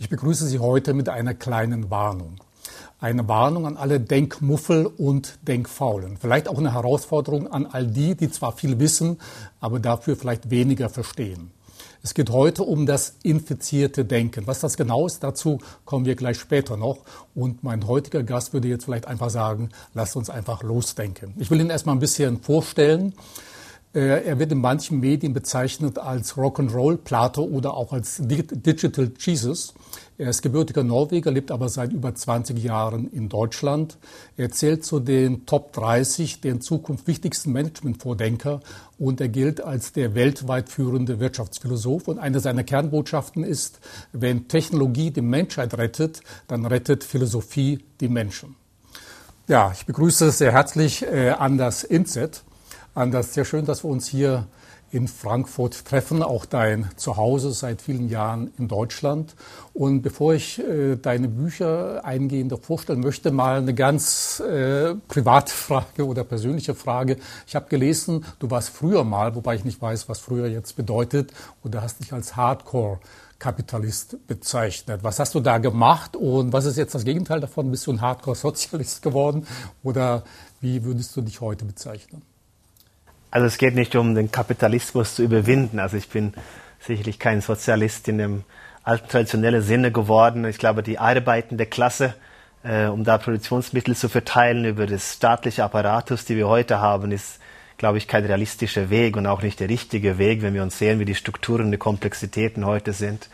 Ich begrüße Sie heute mit einer kleinen Warnung. Eine Warnung an alle Denkmuffel und Denkfaulen. Vielleicht auch eine Herausforderung an all die, die zwar viel wissen, aber dafür vielleicht weniger verstehen. Es geht heute um das infizierte Denken. Was das genau ist, dazu kommen wir gleich später noch. Und mein heutiger Gast würde jetzt vielleicht einfach sagen, lasst uns einfach losdenken. Ich will Ihnen erstmal ein bisschen vorstellen. Äh, er wird in manchen Medien bezeichnet als Rock'n'Roll Plato oder auch als Digital Jesus. Er ist gebürtiger Norweger, lebt aber seit über 20 Jahren in Deutschland. Er zählt zu den Top 30 der in Zukunft wichtigsten Managementvordenker und er gilt als der weltweit führende Wirtschaftsphilosoph. Und eine seiner Kernbotschaften ist, wenn Technologie die Menschheit rettet, dann rettet Philosophie die Menschen. Ja, ich begrüße sehr herzlich äh, Anders Inzet. Anders, sehr schön, dass wir uns hier in Frankfurt treffen, auch dein Zuhause seit vielen Jahren in Deutschland. Und bevor ich äh, deine Bücher eingehender vorstellen möchte, mal eine ganz äh, private Frage oder persönliche Frage. Ich habe gelesen, du warst früher mal, wobei ich nicht weiß, was früher jetzt bedeutet, oder hast dich als Hardcore Kapitalist bezeichnet. Was hast du da gemacht und was ist jetzt das Gegenteil davon? Bist du ein Hardcore-Sozialist geworden oder wie würdest du dich heute bezeichnen? Also es geht nicht um den Kapitalismus zu überwinden. Also ich bin sicherlich kein Sozialist in dem alten traditionellen Sinne geworden. Ich glaube, die arbeitende Klasse, äh, um da Produktionsmittel zu verteilen über das staatliche Apparatus, die wir heute haben, ist, glaube ich, kein realistischer Weg und auch nicht der richtige Weg, wenn wir uns sehen, wie die Strukturen und die Komplexitäten heute sind.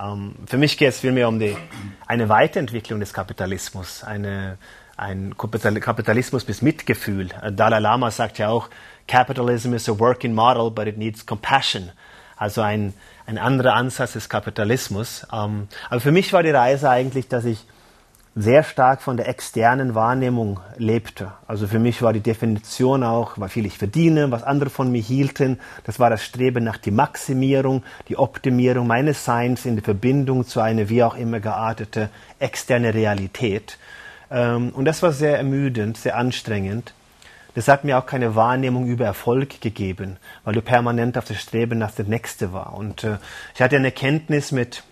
Ähm, für mich geht es vielmehr um die, eine Weiterentwicklung des Kapitalismus, eine, ein Kapitalismus bis Mitgefühl. Dalai Lama sagt ja auch, Capitalism is a working model, but it needs compassion. Also ein, ein anderer Ansatz des Kapitalismus. Ähm, aber für mich war die Reise eigentlich, dass ich sehr stark von der externen Wahrnehmung lebte. Also für mich war die Definition auch, wie viel ich verdiene, was andere von mir hielten. Das war das Streben nach die Maximierung, die Optimierung meines Seins in der Verbindung zu einer wie auch immer geartete externe Realität. Ähm, und das war sehr ermüdend, sehr anstrengend. Das hat mir auch keine Wahrnehmung über Erfolg gegeben, weil du permanent auf das Streben nach der Nächste war. Und äh, ich hatte eine Kenntnis mit,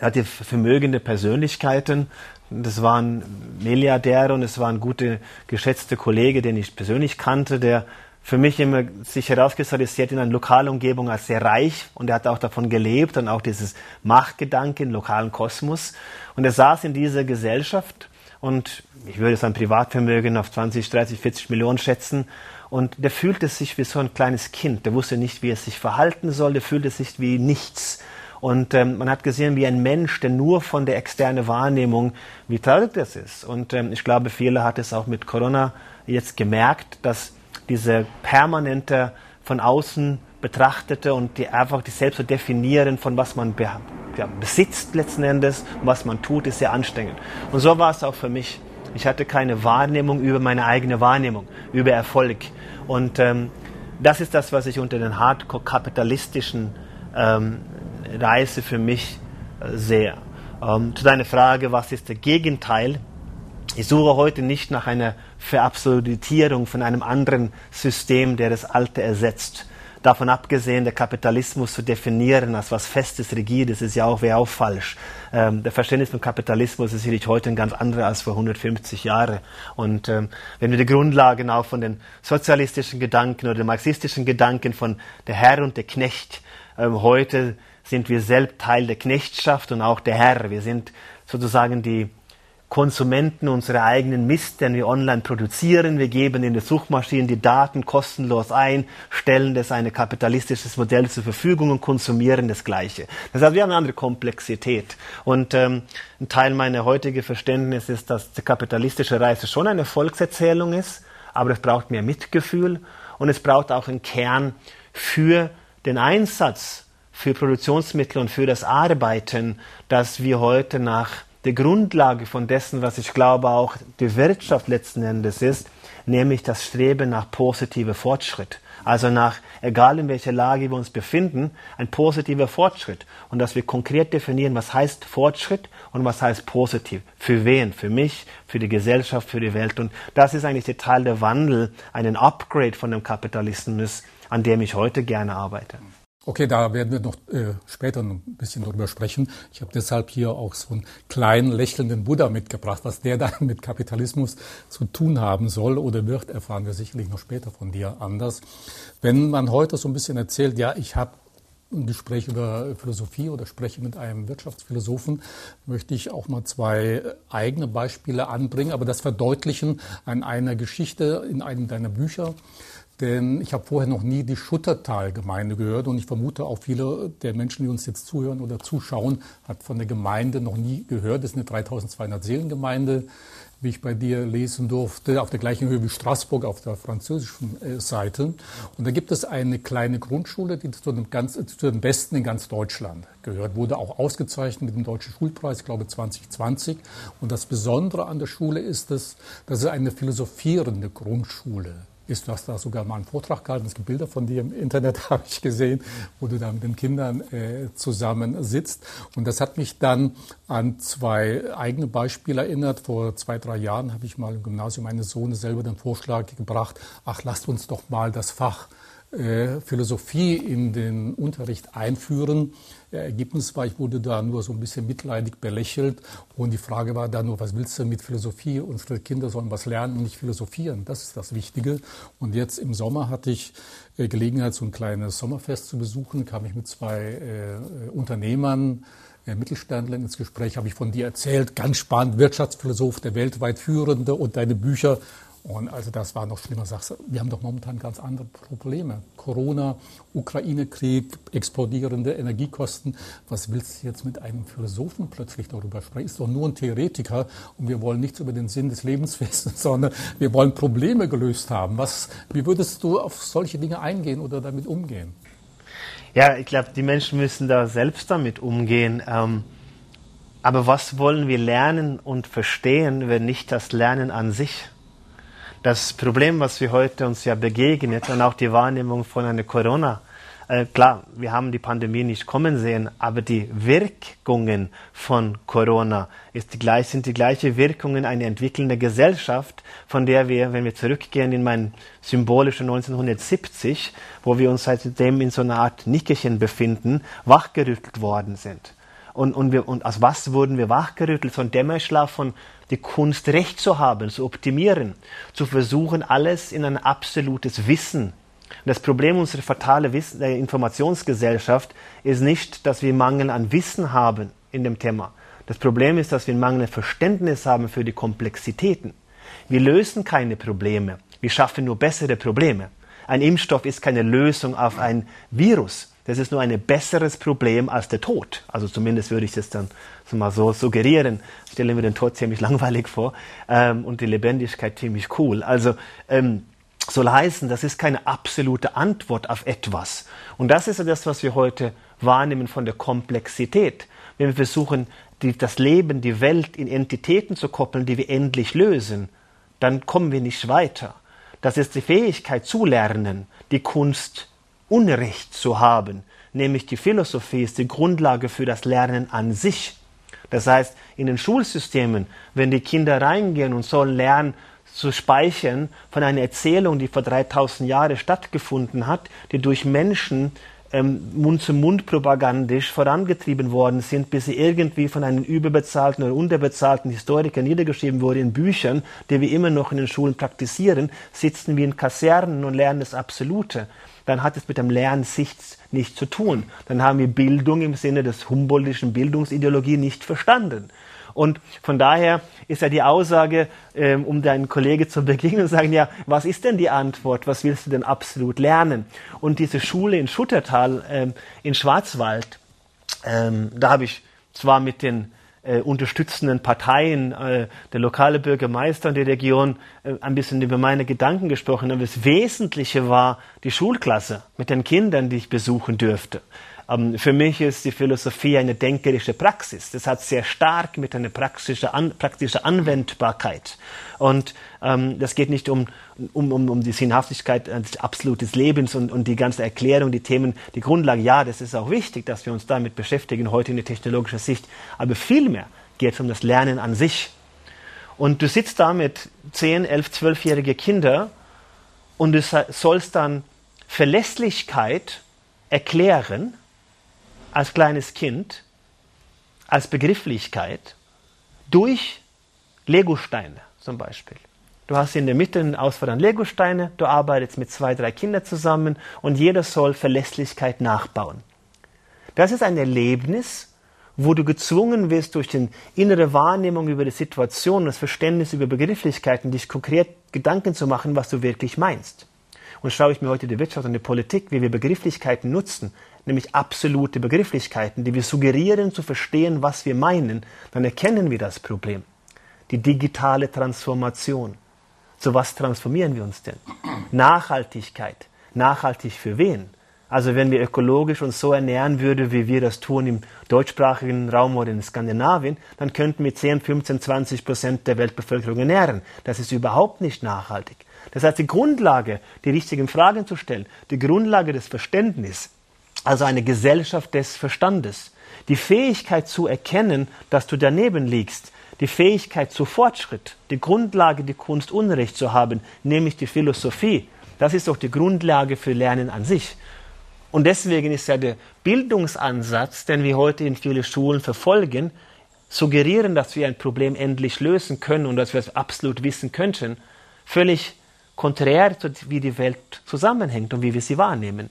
hatte vermögende Persönlichkeiten. Das waren Milliardäre und es waren gute, geschätzte Kollegen, den ich persönlich kannte, der für mich immer sich herauskristallisiert in einer Lokalumgebung als sehr reich und er hat auch davon gelebt und auch dieses Machtgedanke im lokalen Kosmos. Und er saß in dieser Gesellschaft und ich würde sein Privatvermögen auf 20, 30, 40 Millionen schätzen. Und der fühlte sich wie so ein kleines Kind. Der wusste nicht, wie er sich verhalten soll. Der fühlte sich wie nichts. Und ähm, man hat gesehen, wie ein Mensch, der nur von der externen Wahrnehmung, wie traurig das ist. Und ähm, ich glaube, viele hat es auch mit Corona jetzt gemerkt, dass diese permanente von außen betrachtete und die einfach die selbst zu definieren von was man be ja, besitzt letzten Endes und was man tut, ist sehr anstrengend. Und so war es auch für mich. Ich hatte keine Wahrnehmung über meine eigene Wahrnehmung, über Erfolg. Und ähm, das ist das, was ich unter den hardcore-kapitalistischen ähm, Reise für mich äh, sehe. Ähm, zu deiner Frage, was ist der Gegenteil? Ich suche heute nicht nach einer Verabsolutierung von einem anderen System, der das alte ersetzt davon abgesehen, der Kapitalismus zu definieren als was Festes, Rigides, ist ja auch, wäre auch falsch. Ähm, der Verständnis von Kapitalismus ist sicherlich heute ein ganz anderer als vor 150 Jahren. Und ähm, wenn wir die Grundlagen auch von den sozialistischen Gedanken oder den marxistischen Gedanken von der Herr und der Knecht, ähm, heute sind wir selbst Teil der Knechtschaft und auch der Herr. Wir sind sozusagen die Konsumenten unsere eigenen Mist, den wir online produzieren. Wir geben in der Suchmaschine die Daten kostenlos ein, stellen das ein kapitalistisches Modell zur Verfügung und konsumieren das Gleiche. Das heißt, wir haben eine andere Komplexität. Und ähm, ein Teil meiner heutigen Verständnis ist, dass die kapitalistische Reise schon eine Volkserzählung ist, aber es braucht mehr Mitgefühl und es braucht auch einen Kern für den Einsatz für Produktionsmittel und für das Arbeiten, das wir heute nach die Grundlage von dessen, was ich glaube auch die Wirtschaft letzten Endes ist, nämlich das Streben nach positiver Fortschritt. Also nach, egal in welcher Lage wir uns befinden, ein positiver Fortschritt. Und dass wir konkret definieren, was heißt Fortschritt und was heißt positiv. Für wen? Für mich, für die Gesellschaft, für die Welt. Und das ist eigentlich der Teil der Wandel, einen Upgrade von dem Kapitalismus, an dem ich heute gerne arbeite. Okay, da werden wir noch äh, später ein bisschen drüber sprechen. Ich habe deshalb hier auch so einen kleinen lächelnden Buddha mitgebracht. Was der dann mit Kapitalismus zu tun haben soll oder wird, erfahren wir sicherlich noch später von dir anders. Wenn man heute so ein bisschen erzählt, ja, ich habe ein Gespräch über Philosophie oder spreche mit einem Wirtschaftsphilosophen, möchte ich auch mal zwei eigene Beispiele anbringen, aber das verdeutlichen an einer Geschichte in einem deiner Bücher. Denn ich habe vorher noch nie die Schuttertal-Gemeinde gehört und ich vermute auch viele der Menschen, die uns jetzt zuhören oder zuschauen, hat von der Gemeinde noch nie gehört. Das ist eine 3200 Seelengemeinde, wie ich bei dir lesen durfte, auf der gleichen Höhe wie Straßburg auf der französischen äh, Seite. Und da gibt es eine kleine Grundschule, die zu den, ganz, zu den besten in ganz Deutschland gehört, wurde auch ausgezeichnet mit dem Deutschen Schulpreis, ich glaube 2020. Und das Besondere an der Schule ist, dass, dass es eine philosophierende Grundschule ist. Du hast da sogar mal einen Vortrag gehalten. Es gibt Bilder von dir im Internet, habe ich gesehen, wo du da mit den Kindern äh, zusammen sitzt. Und das hat mich dann an zwei eigene Beispiele erinnert. Vor zwei, drei Jahren habe ich mal im Gymnasium meines Sohnes selber den Vorschlag gebracht, ach, lasst uns doch mal das Fach äh, Philosophie in den Unterricht einführen. Ergebnis war, ich wurde da nur so ein bisschen mitleidig belächelt und die Frage war dann nur, was willst du mit Philosophie? Unsere Kinder sollen was lernen und nicht philosophieren. Das ist das Wichtige. Und jetzt im Sommer hatte ich äh, Gelegenheit, so ein kleines Sommerfest zu besuchen, kam ich mit zwei äh, Unternehmern, äh, Mittelständlern ins Gespräch, habe ich von dir erzählt, ganz spannend, Wirtschaftsphilosoph, der weltweit führende und deine Bücher und also das war noch schlimmer. Sagst, wir haben doch momentan ganz andere Probleme. Corona, Ukraine-Krieg, explodierende Energiekosten. Was willst du jetzt mit einem Philosophen plötzlich darüber sprechen? Ist doch nur ein Theoretiker und wir wollen nichts über den Sinn des Lebens wissen, sondern wir wollen Probleme gelöst haben. Was, wie würdest du auf solche Dinge eingehen oder damit umgehen? Ja, ich glaube, die Menschen müssen da selbst damit umgehen. Ähm, aber was wollen wir lernen und verstehen, wenn nicht das Lernen an sich? Das Problem, was wir heute uns ja begegnet und auch die Wahrnehmung von einer Corona, äh, klar, wir haben die Pandemie nicht kommen sehen, aber die Wirkungen von Corona ist die gleich, sind die gleiche Wirkungen einer entwickelnden Gesellschaft, von der wir, wenn wir zurückgehen in mein symbolische 1970, wo wir uns seitdem in so einer Art Nickerchen befinden, wachgerüttelt worden sind. Und, und, wir, und aus was wurden wir wachgerüttelt? So ein Dämmerschlaf von die Kunst recht zu haben, zu optimieren, zu versuchen, alles in ein absolutes Wissen. Und das Problem unserer fatale Wissen, der Informationsgesellschaft ist nicht, dass wir Mangel an Wissen haben in dem Thema. Das Problem ist, dass wir Mangel an Verständnis haben für die Komplexitäten. Wir lösen keine Probleme, wir schaffen nur bessere Probleme. Ein Impfstoff ist keine Lösung auf ein Virus. Das ist nur ein besseres Problem als der Tod. Also zumindest würde ich das dann mal so suggerieren. Stelle mir den Tod ziemlich langweilig vor ähm, und die Lebendigkeit ziemlich cool. Also ähm, soll heißen, das ist keine absolute Antwort auf etwas. Und das ist das, was wir heute wahrnehmen von der Komplexität. Wenn wir versuchen, die, das Leben, die Welt in Entitäten zu koppeln, die wir endlich lösen, dann kommen wir nicht weiter. Das ist die Fähigkeit zu lernen, die Kunst Unrecht zu haben, nämlich die Philosophie ist die Grundlage für das Lernen an sich. Das heißt, in den Schulsystemen, wenn die Kinder reingehen und sollen lernen, zu speichern von einer Erzählung, die vor 3000 Jahren stattgefunden hat, die durch Menschen ähm, Mund-zu-Mund-propagandisch vorangetrieben worden sind, bis sie irgendwie von einem überbezahlten oder unterbezahlten Historiker niedergeschrieben wurde in Büchern, die wir immer noch in den Schulen praktizieren, sitzen wir in Kasernen und lernen das Absolute dann hat es mit dem Lernen nichts, nichts zu tun. Dann haben wir Bildung im Sinne des Humboldtischen Bildungsideologie nicht verstanden. Und von daher ist ja die Aussage, ähm, um deinen Kollegen zu begegnen und sagen, ja, was ist denn die Antwort? Was willst du denn absolut lernen? Und diese Schule in Schuttertal ähm, in Schwarzwald, ähm, da habe ich zwar mit den äh, unterstützenden Parteien, äh, der lokale Bürgermeister und die Region äh, ein bisschen über meine Gedanken gesprochen. Aber das Wesentliche war die Schulklasse mit den Kindern, die ich besuchen dürfte. Ähm, für mich ist die Philosophie eine denkerische Praxis. Das hat sehr stark mit einer praktischen, an, praktische Anwendbarkeit. Und ähm, das geht nicht um, um, um, um die Sinnhaftigkeit des absoluten Lebens und, und die ganze Erklärung, die Themen, die Grundlage. Ja, das ist auch wichtig, dass wir uns damit beschäftigen, heute in der technologischen Sicht. Aber vielmehr geht es um das Lernen an sich. Und du sitzt da mit 10, 11, 12-jährige Kinder und du sollst dann Verlässlichkeit erklären als kleines Kind, als Begrifflichkeit durch Legosteine zum Beispiel. Du hast in der Mitte eine Auswahl an Legosteine, du arbeitest mit zwei, drei Kindern zusammen und jeder soll Verlässlichkeit nachbauen. Das ist ein Erlebnis, wo du gezwungen wirst, durch die innere Wahrnehmung über die Situation, das Verständnis über Begrifflichkeiten, dich konkret Gedanken zu machen, was du wirklich meinst. Und schaue ich mir heute die Wirtschaft und die Politik, wie wir Begrifflichkeiten nutzen, nämlich absolute Begrifflichkeiten, die wir suggerieren zu verstehen, was wir meinen, dann erkennen wir das Problem. Die digitale Transformation. Zu was transformieren wir uns denn? Nachhaltigkeit. Nachhaltig für wen? Also wenn wir ökologisch uns so ernähren würden, wie wir das tun im deutschsprachigen Raum oder in Skandinavien, dann könnten wir 10, 15, 20 Prozent der Weltbevölkerung ernähren. Das ist überhaupt nicht nachhaltig. Das heißt, die Grundlage, die richtigen Fragen zu stellen, die Grundlage des Verständnisses, also eine Gesellschaft des Verstandes, die Fähigkeit zu erkennen, dass du daneben liegst, die Fähigkeit zu Fortschritt, die Grundlage, die Kunst Unrecht zu haben, nämlich die Philosophie, das ist doch die Grundlage für Lernen an sich. Und deswegen ist ja der Bildungsansatz, den wir heute in vielen Schulen verfolgen, suggerieren, dass wir ein Problem endlich lösen können und dass wir es absolut wissen könnten, völlig konträr zu wie die Welt zusammenhängt und wie wir sie wahrnehmen.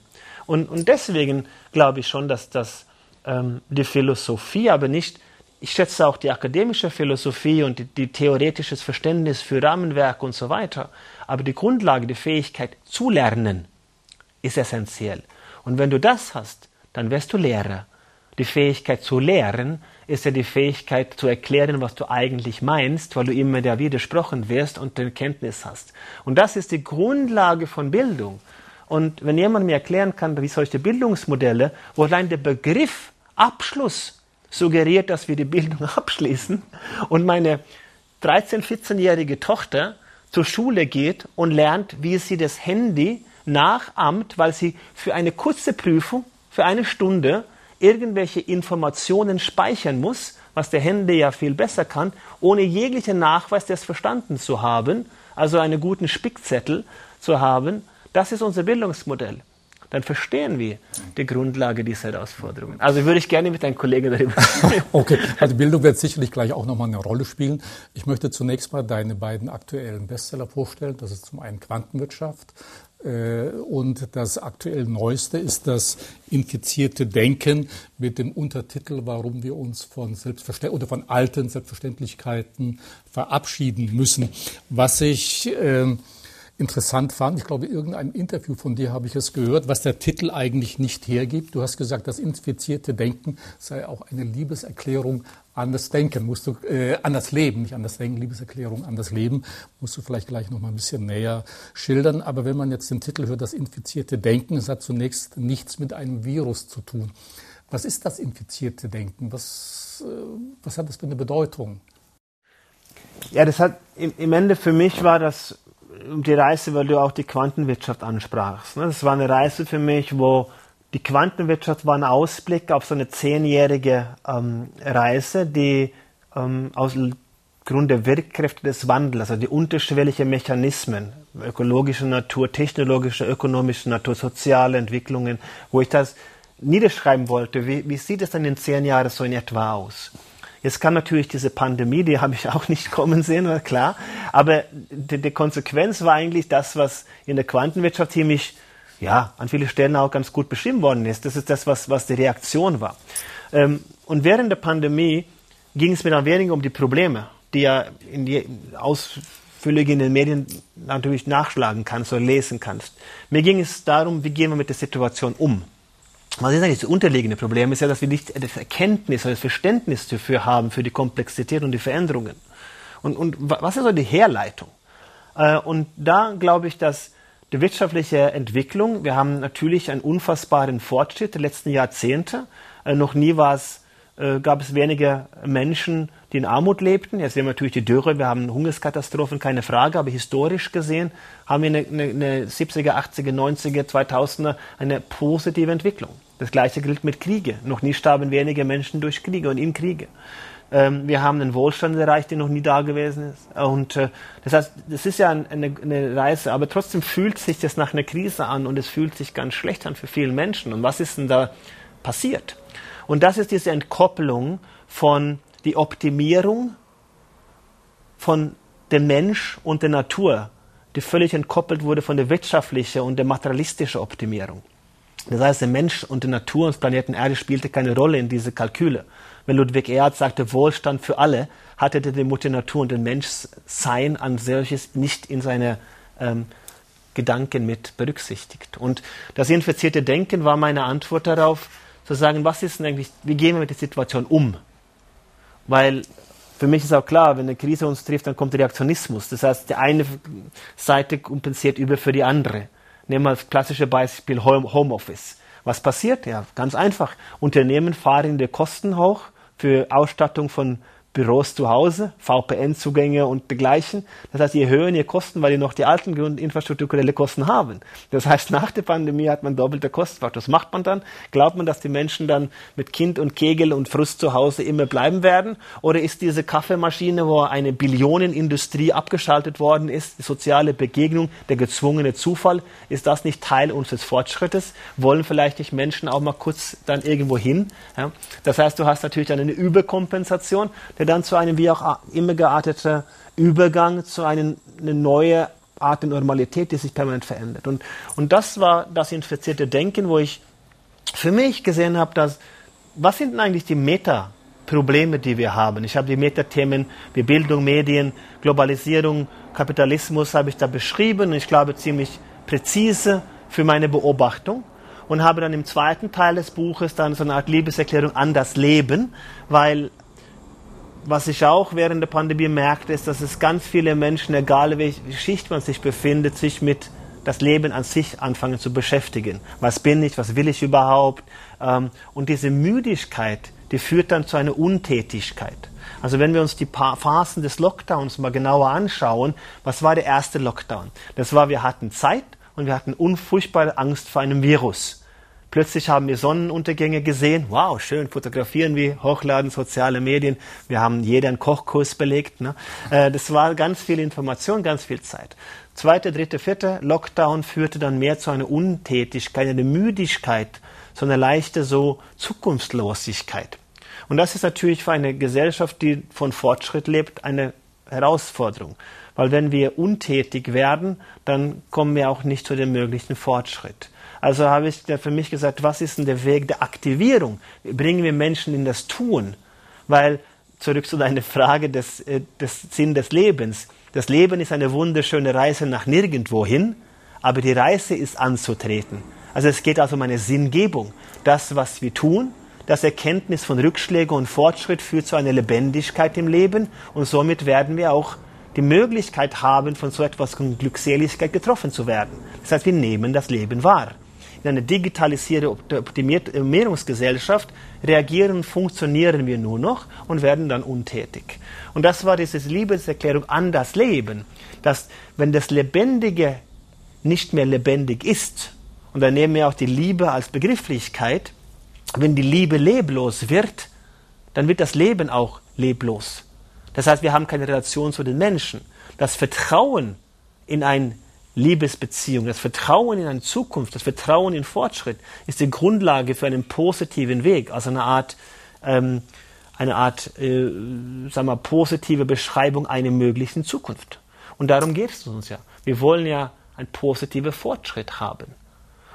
Und, und deswegen glaube ich schon, dass das ähm, die Philosophie, aber nicht, ich schätze auch die akademische Philosophie und die, die theoretisches Verständnis für Rahmenwerk und so weiter, aber die Grundlage, die Fähigkeit zu lernen, ist essentiell. Und wenn du das hast, dann wirst du Lehrer. Die Fähigkeit zu lehren ist ja die Fähigkeit zu erklären, was du eigentlich meinst, weil du immer da widersprochen wirst und den Kenntnis hast. Und das ist die Grundlage von Bildung. Und wenn jemand mir erklären kann, wie solche Bildungsmodelle, wo allein der Begriff Abschluss suggeriert, dass wir die Bildung abschließen und meine 13-, 14-jährige Tochter zur Schule geht und lernt, wie sie das Handy nachahmt, weil sie für eine kurze Prüfung, für eine Stunde, irgendwelche Informationen speichern muss, was der Handy ja viel besser kann, ohne jeglichen Nachweis des Verstanden zu haben, also einen guten Spickzettel zu haben, das ist unser Bildungsmodell. Dann verstehen wir die Grundlage dieser Herausforderungen. Also würde ich gerne mit einem Kollegen darüber sprechen. okay, also Bildung wird sicherlich gleich auch nochmal eine Rolle spielen. Ich möchte zunächst mal deine beiden aktuellen Bestseller vorstellen. Das ist zum einen Quantenwirtschaft äh, und das aktuell Neueste ist das infizierte Denken mit dem Untertitel, warum wir uns von Selbstverständ oder von alten Selbstverständlichkeiten verabschieden müssen. Was ich äh, interessant fand, ich glaube, in irgendeinem Interview von dir habe ich es gehört, was der Titel eigentlich nicht hergibt. Du hast gesagt, das infizierte Denken sei auch eine Liebeserklärung an das Denken, musst du, äh, an das Leben, nicht an das Denken, Liebeserklärung an das Leben, musst du vielleicht gleich noch mal ein bisschen näher schildern. Aber wenn man jetzt den Titel hört, das infizierte Denken, es hat zunächst nichts mit einem Virus zu tun. Was ist das infizierte Denken? Was, äh, was hat das für eine Bedeutung? Ja, das hat im, im Ende für mich war das die Reise, weil du auch die Quantenwirtschaft ansprachst. Ne? Das war eine Reise für mich, wo die Quantenwirtschaft war ein Ausblick auf so eine zehnjährige ähm, Reise, die ähm, aus Grund der Wirkkräfte des Wandels, also die unterschwelligen Mechanismen, ökologische Natur, technologische, ökonomische Natur, soziale Entwicklungen, wo ich das niederschreiben wollte. Wie, wie sieht es dann in zehn Jahren so in etwa aus? Jetzt kam natürlich diese Pandemie, die habe ich auch nicht kommen sehen, war klar. Aber die, die Konsequenz war eigentlich das, was in der Quantenwirtschaft ziemlich, ja, an vielen Stellen auch ganz gut beschrieben worden ist. Das ist das, was, was die Reaktion war. Ähm, und während der Pandemie ging es mir dann weniger um die Probleme, die ja in die ausführlich in den Medien natürlich nachschlagen kannst oder lesen kannst. Mir ging es darum, wie gehen wir mit der Situation um. Was ist eigentlich das unterliegende Problem? Ist ja, dass wir nicht das Erkenntnis oder das Verständnis dafür haben, für die Komplexität und die Veränderungen. Und, und was ist so die Herleitung? Äh, und da glaube ich, dass die wirtschaftliche Entwicklung, wir haben natürlich einen unfassbaren Fortschritt der letzten Jahrzehnte. Äh, noch nie war es, äh, gab es weniger Menschen, die in Armut lebten. Jetzt sehen wir natürlich die Dürre, wir haben Hungerskatastrophen, keine Frage, aber historisch gesehen haben wir eine, eine, eine 70er, 80er, 90er, 2000er eine positive Entwicklung. Das gleiche gilt mit Kriege. Noch nie starben weniger Menschen durch Kriege und in Kriege. Ähm, wir haben einen Wohlstand erreicht, der noch nie da gewesen ist. Und äh, das heißt, das ist ja eine, eine, Reise, aber trotzdem fühlt sich das nach einer Krise an und es fühlt sich ganz schlecht an für viele Menschen. Und was ist denn da passiert? Und das ist diese Entkopplung von die Optimierung von dem Mensch und der Natur, die völlig entkoppelt wurde von der wirtschaftlichen und der materialistischen Optimierung. Das heißt, der Mensch und die Natur und das Planeten Erde spielte keine Rolle in diese Kalküle. Wenn Ludwig Erhard sagte Wohlstand für alle, hatte er die Mutter Natur und den Menschsein an solches nicht in seine ähm, Gedanken mit berücksichtigt. Und das infizierte Denken war meine Antwort darauf, zu sagen, was ist denn eigentlich, wie gehen wir mit der Situation um? Weil für mich ist auch klar, wenn eine Krise uns trifft, dann kommt Reaktionismus. Das heißt, die eine Seite kompensiert über für die andere. Nehmen wir das klassische Beispiel Homeoffice. Was passiert? Ja, ganz einfach. Unternehmen fahren die Kosten hoch für Ausstattung von Büros zu Hause, VPN-Zugänge und dergleichen. Das heißt, je höher ihr Kosten, weil ihr noch die alten infrastrukturelle Kosten haben. Das heißt, nach der Pandemie hat man doppelte Kostenfaktor. Was macht man dann? Glaubt man, dass die Menschen dann mit Kind und Kegel und Frust zu Hause immer bleiben werden? Oder ist diese Kaffeemaschine, wo eine Billionenindustrie abgeschaltet worden ist, die soziale Begegnung, der gezwungene Zufall, ist das nicht Teil unseres Fortschrittes? Wollen vielleicht nicht Menschen auch mal kurz dann irgendwo hin? Ja? Das heißt, du hast natürlich dann eine Überkompensation. Der dann zu einem wie auch immer gearteten Übergang zu einer eine neue Art der Normalität, die sich permanent verändert. Und, und das war das infizierte Denken, wo ich für mich gesehen habe, dass, was sind denn eigentlich die Meta-Probleme, die wir haben? Ich habe die Metathemen wie Bildung, Medien, Globalisierung, Kapitalismus habe ich da beschrieben ich glaube ziemlich präzise für meine Beobachtung und habe dann im zweiten Teil des Buches dann so eine Art Liebeserklärung an das Leben, weil was ich auch während der Pandemie merkte, ist, dass es ganz viele Menschen, egal welche Schicht man sich befindet, sich mit das Leben an sich anfangen zu beschäftigen. Was bin ich? Was will ich überhaupt? Ähm, und diese Müdigkeit, die führt dann zu einer Untätigkeit. Also wenn wir uns die Phasen des Lockdowns mal genauer anschauen, was war der erste Lockdown? Das war, wir hatten Zeit und wir hatten unfurchtbare Angst vor einem Virus. Plötzlich haben wir Sonnenuntergänge gesehen. Wow, schön, fotografieren wir, hochladen, soziale Medien. Wir haben jeder einen Kochkurs belegt. Ne? Äh, das war ganz viel Information, ganz viel Zeit. Zweite, dritte, vierte Lockdown führte dann mehr zu einer Untätigkeit, einer Müdigkeit, so eine leichte so Zukunftslosigkeit. Und das ist natürlich für eine Gesellschaft, die von Fortschritt lebt, eine Herausforderung. Weil wenn wir untätig werden, dann kommen wir auch nicht zu dem möglichen Fortschritt. Also habe ich für mich gesagt, was ist denn der Weg der Aktivierung? Bringen wir Menschen in das Tun? Weil, zurück zu deiner Frage des, äh, des Sinn des Lebens. Das Leben ist eine wunderschöne Reise nach nirgendwohin, aber die Reise ist anzutreten. Also es geht also um eine Sinngebung. Das, was wir tun, das Erkenntnis von Rückschlägen und Fortschritt führt zu einer Lebendigkeit im Leben und somit werden wir auch die Möglichkeit haben, von so etwas Glückseligkeit getroffen zu werden. Das heißt, wir nehmen das Leben wahr in einer digitalisierte Optimierungsgesellschaft reagieren, funktionieren wir nur noch und werden dann untätig. Und das war diese Liebeserklärung an das Leben, dass wenn das Lebendige nicht mehr lebendig ist, und dann nehmen wir auch die Liebe als Begrifflichkeit, wenn die Liebe leblos wird, dann wird das Leben auch leblos. Das heißt, wir haben keine Relation zu den Menschen. Das Vertrauen in ein Liebesbeziehung, das Vertrauen in eine Zukunft, das Vertrauen in Fortschritt ist die Grundlage für einen positiven Weg, also eine Art, ähm, eine Art, äh, sagen wir, positive Beschreibung einer möglichen Zukunft. Und darum geht es uns ja. Wir wollen ja einen positiven Fortschritt haben.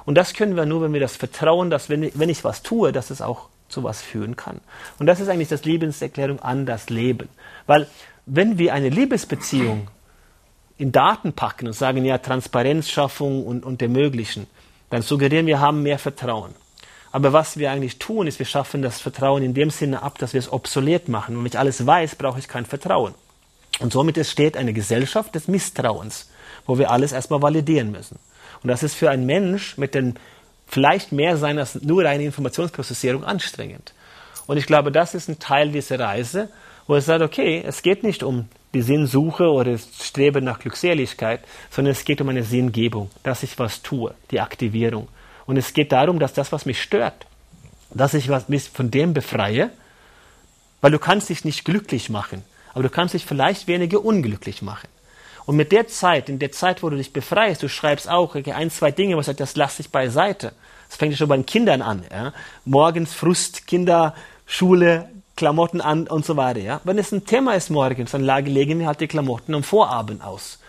Und das können wir nur, wenn wir das Vertrauen, dass wenn, wenn ich was tue, dass es auch zu was führen kann. Und das ist eigentlich das Liebeserklärung an das Leben. Weil wenn wir eine Liebesbeziehung in Daten packen und sagen, ja, Transparenzschaffung und, und ermöglichen, dann suggerieren wir haben mehr Vertrauen. Aber was wir eigentlich tun, ist, wir schaffen das Vertrauen in dem Sinne ab, dass wir es obsolet machen. Wenn ich alles weiß, brauche ich kein Vertrauen. Und somit entsteht eine Gesellschaft des Misstrauens, wo wir alles erstmal validieren müssen. Und das ist für einen Mensch mit den vielleicht mehr sein als nur eine Informationsprozessierung anstrengend. Und ich glaube, das ist ein Teil dieser Reise, wo er sagt, okay, es geht nicht um die Sinnsuche oder das Streben nach Glückseligkeit, sondern es geht um eine Sinngebung, dass ich was tue, die Aktivierung. Und es geht darum, dass das, was mich stört, dass ich was, mich von dem befreie, Weil du kannst dich nicht glücklich machen, aber du kannst dich vielleicht weniger unglücklich machen. Und mit der Zeit, in der Zeit, wo du dich befreist, du schreibst auch okay, ein, zwei Dinge, was sagt, das lass dich beiseite. Das fängt ja schon bei den Kindern an. Ja? Morgens Frust, Kinder, Schule, Klamotten an und so weiter. Ja? Wenn es ein Thema ist morgens, dann legen wir halt die Klamotten am Vorabend aus.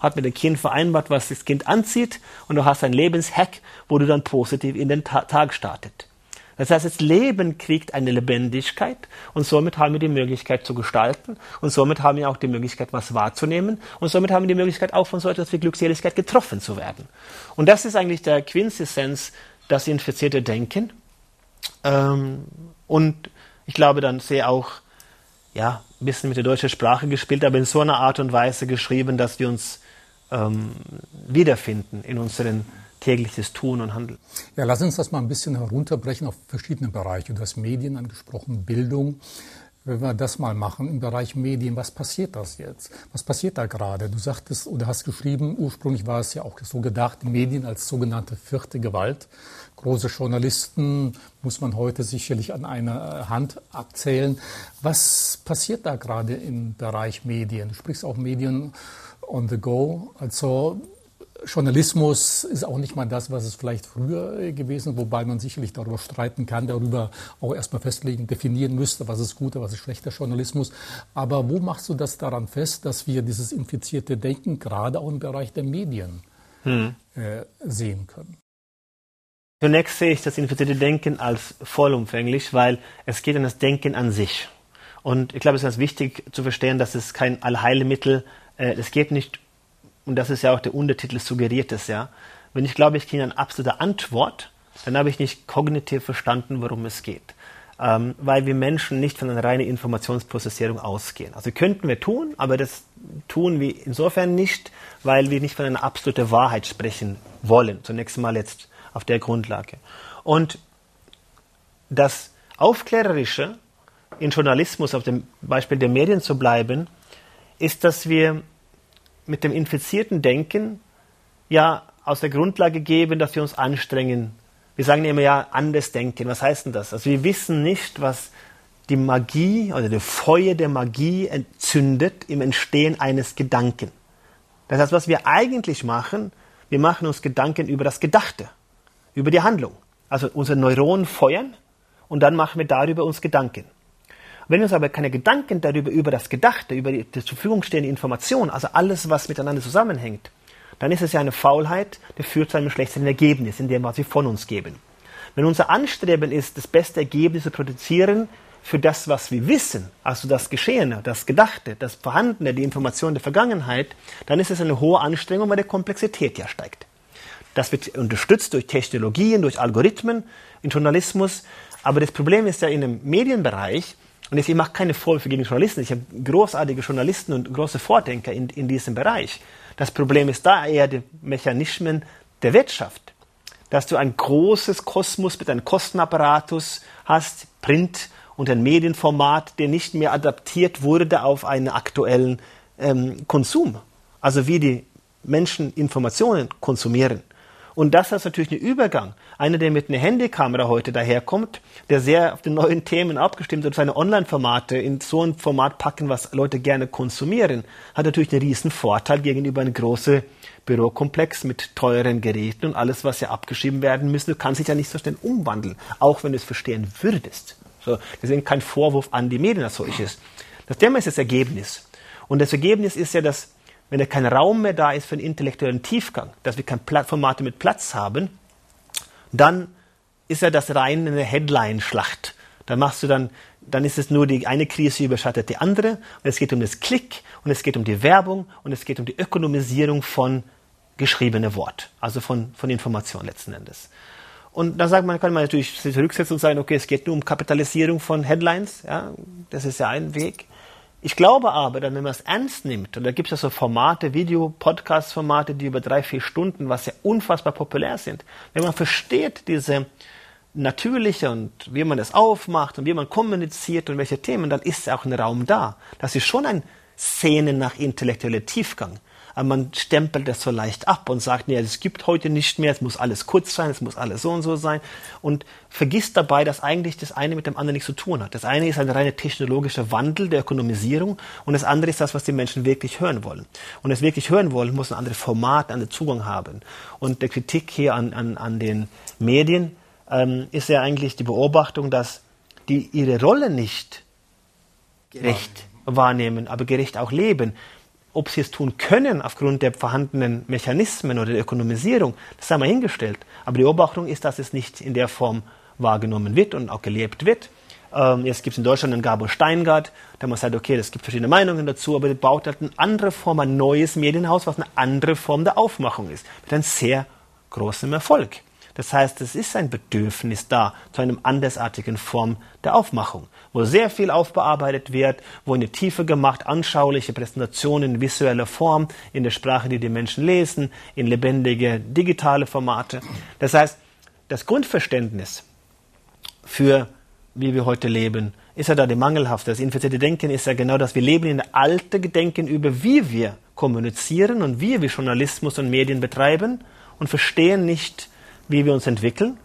Hat mit dem Kind vereinbart, was das Kind anzieht und du hast ein Lebenshack, wo du dann positiv in den Ta Tag startet. Das heißt, das Leben kriegt eine Lebendigkeit und somit haben wir die Möglichkeit zu gestalten und somit haben wir auch die Möglichkeit, was wahrzunehmen und somit haben wir die Möglichkeit, auch von so etwas wie Glückseligkeit getroffen zu werden. Und das ist eigentlich der Quintessenz, das infizierte Denken. Ähm, und ich glaube, dann sehr auch, ja, ein bisschen mit der deutschen Sprache gespielt, aber in so einer Art und Weise geschrieben, dass wir uns ähm, wiederfinden in unseren tägliches Tun und Handeln. Ja, lass uns das mal ein bisschen herunterbrechen auf verschiedene Bereiche. Du hast Medien angesprochen, Bildung. Wenn wir das mal machen im Bereich Medien, was passiert das jetzt? Was passiert da gerade? Du sagtest oder hast geschrieben, ursprünglich war es ja auch so gedacht, Medien als sogenannte vierte Gewalt. Große Journalisten muss man heute sicherlich an einer Hand abzählen. Was passiert da gerade im Bereich Medien? Du sprichst auch Medien on the go. Also Journalismus ist auch nicht mal das, was es vielleicht früher gewesen ist, wobei man sicherlich darüber streiten kann, darüber auch erstmal festlegen, definieren müsste, was ist guter, was ist schlechter Journalismus. Aber wo machst du das daran fest, dass wir dieses infizierte Denken gerade auch im Bereich der Medien hm. äh, sehen können? Zunächst sehe ich das infizierte Denken als vollumfänglich, weil es geht um das Denken an sich. Und ich glaube, es ist ganz wichtig zu verstehen, dass es kein Allheilmittel, äh, es geht nicht und das ist ja auch der Untertitel suggeriert es ja, wenn ich glaube, ich kriege eine absolute Antwort, dann habe ich nicht kognitiv verstanden, worum es geht. Ähm, weil wir Menschen nicht von einer reinen Informationsprozessierung ausgehen. Also könnten wir tun, aber das tun wir insofern nicht, weil wir nicht von einer absoluten Wahrheit sprechen wollen. Zunächst mal jetzt auf der Grundlage. Und das Aufklärerische in Journalismus, auf dem Beispiel der Medien zu bleiben, ist, dass wir mit dem infizierten Denken ja aus der Grundlage geben, dass wir uns anstrengen. Wir sagen immer ja anders denken. Was heißt denn das? Also wir wissen nicht, was die Magie oder die Feuer der Magie entzündet im Entstehen eines Gedanken. Das heißt, was wir eigentlich machen, wir machen uns Gedanken über das Gedachte, über die Handlung. Also unsere Neuronen feuern und dann machen wir darüber uns Gedanken. Wenn wir uns aber keine Gedanken darüber, über das Gedachte, über die, zur Verfügung stehende Information, also alles, was miteinander zusammenhängt, dann ist es ja eine Faulheit, die führt zu einem schlechten Ergebnis, in dem, was wir von uns geben. Wenn unser Anstreben ist, das beste Ergebnis zu produzieren für das, was wir wissen, also das Geschehene, das Gedachte, das Vorhandene, die Information der Vergangenheit, dann ist es eine hohe Anstrengung, weil die Komplexität ja steigt. Das wird unterstützt durch Technologien, durch Algorithmen, im Journalismus. Aber das Problem ist ja in dem Medienbereich, und ich mache keine Vorwürfe gegen Journalisten. Ich habe großartige Journalisten und große Vordenker in, in diesem Bereich. Das Problem ist da eher die Mechanismen der Wirtschaft. Dass du ein großes Kosmos mit einem Kostenapparatus hast, Print und ein Medienformat, der nicht mehr adaptiert wurde auf einen aktuellen ähm, Konsum. Also wie die Menschen Informationen konsumieren. Und das ist natürlich ein Übergang. Einer, der mit einer Handykamera heute daherkommt, der sehr auf die neuen Themen abgestimmt und seine Online-Formate in so ein Format packen, was Leute gerne konsumieren, hat natürlich einen riesen Vorteil gegenüber einem großen Bürokomplex mit teuren Geräten und alles, was ja abgeschrieben werden müsste. Du kannst dich ja nicht so schnell umwandeln, auch wenn du es verstehen würdest. So, deswegen kein Vorwurf an die Medien als solches. Das Thema ist das Ergebnis. Und das Ergebnis ist ja, dass wenn da kein Raum mehr da ist für einen intellektuellen Tiefgang, dass wir keine Formate mit Platz haben, dann ist ja das rein eine Headline-Schlacht. Dann machst du dann, dann ist es nur die eine Krise überschattet die andere und es geht um das Klick und es geht um die Werbung und es geht um die Ökonomisierung von geschriebene Wort, also von, von Information letzten Endes. Und da sagt man, kann man natürlich zurücksetzen und sagen, okay, es geht nur um Kapitalisierung von Headlines, ja, das ist ja ein Weg. Ich glaube aber, wenn man es ernst nimmt, und da gibt es ja so Formate, Video, Podcast-Formate, die über drei, vier Stunden, was ja unfassbar populär sind, wenn man versteht diese natürliche und wie man das aufmacht und wie man kommuniziert und welche Themen, dann ist auch ein Raum da. Das ist schon ein Szene nach intellektueller Tiefgang. Aber man stempelt das so leicht ab und sagt, nee, es gibt heute nicht mehr, es muss alles kurz sein, es muss alles so und so sein und vergisst dabei, dass eigentlich das eine mit dem anderen nichts zu tun hat. Das eine ist ein reiner technologischer Wandel der Ökonomisierung und das andere ist das, was die Menschen wirklich hören wollen. Und das wirklich hören wollen, muss ein anderes Format, einen anderen Zugang haben. Und der Kritik hier an, an, an den Medien ähm, ist ja eigentlich die Beobachtung, dass die ihre Rolle nicht gerecht wahrnehmen, aber gerecht auch leben. Ob sie es tun können aufgrund der vorhandenen Mechanismen oder der Ökonomisierung, das haben wir hingestellt. Aber die Beobachtung ist, dass es nicht in der Form wahrgenommen wird und auch gelebt wird. Ähm, jetzt gibt es in Deutschland einen Gabor Steingart, der man sagt, okay, es gibt verschiedene Meinungen dazu, aber der baut halt eine andere Form, ein neues Medienhaus, was eine andere Form der Aufmachung ist. Mit einem sehr großen Erfolg. Das heißt, es ist ein Bedürfnis da zu einem andersartigen Form der Aufmachung, wo sehr viel aufbearbeitet wird, wo in die Tiefe gemacht, anschauliche Präsentationen in visueller Form, in der Sprache, die die Menschen lesen, in lebendige digitale Formate. Das heißt, das Grundverständnis für wie wir heute leben, ist ja da die mangelhafte. Das infizierte Denken ist ja genau das. Wir leben in der alten Gedenken über, wie wir kommunizieren und wie wir Journalismus und Medien betreiben und verstehen nicht, wie wir uns entwickeln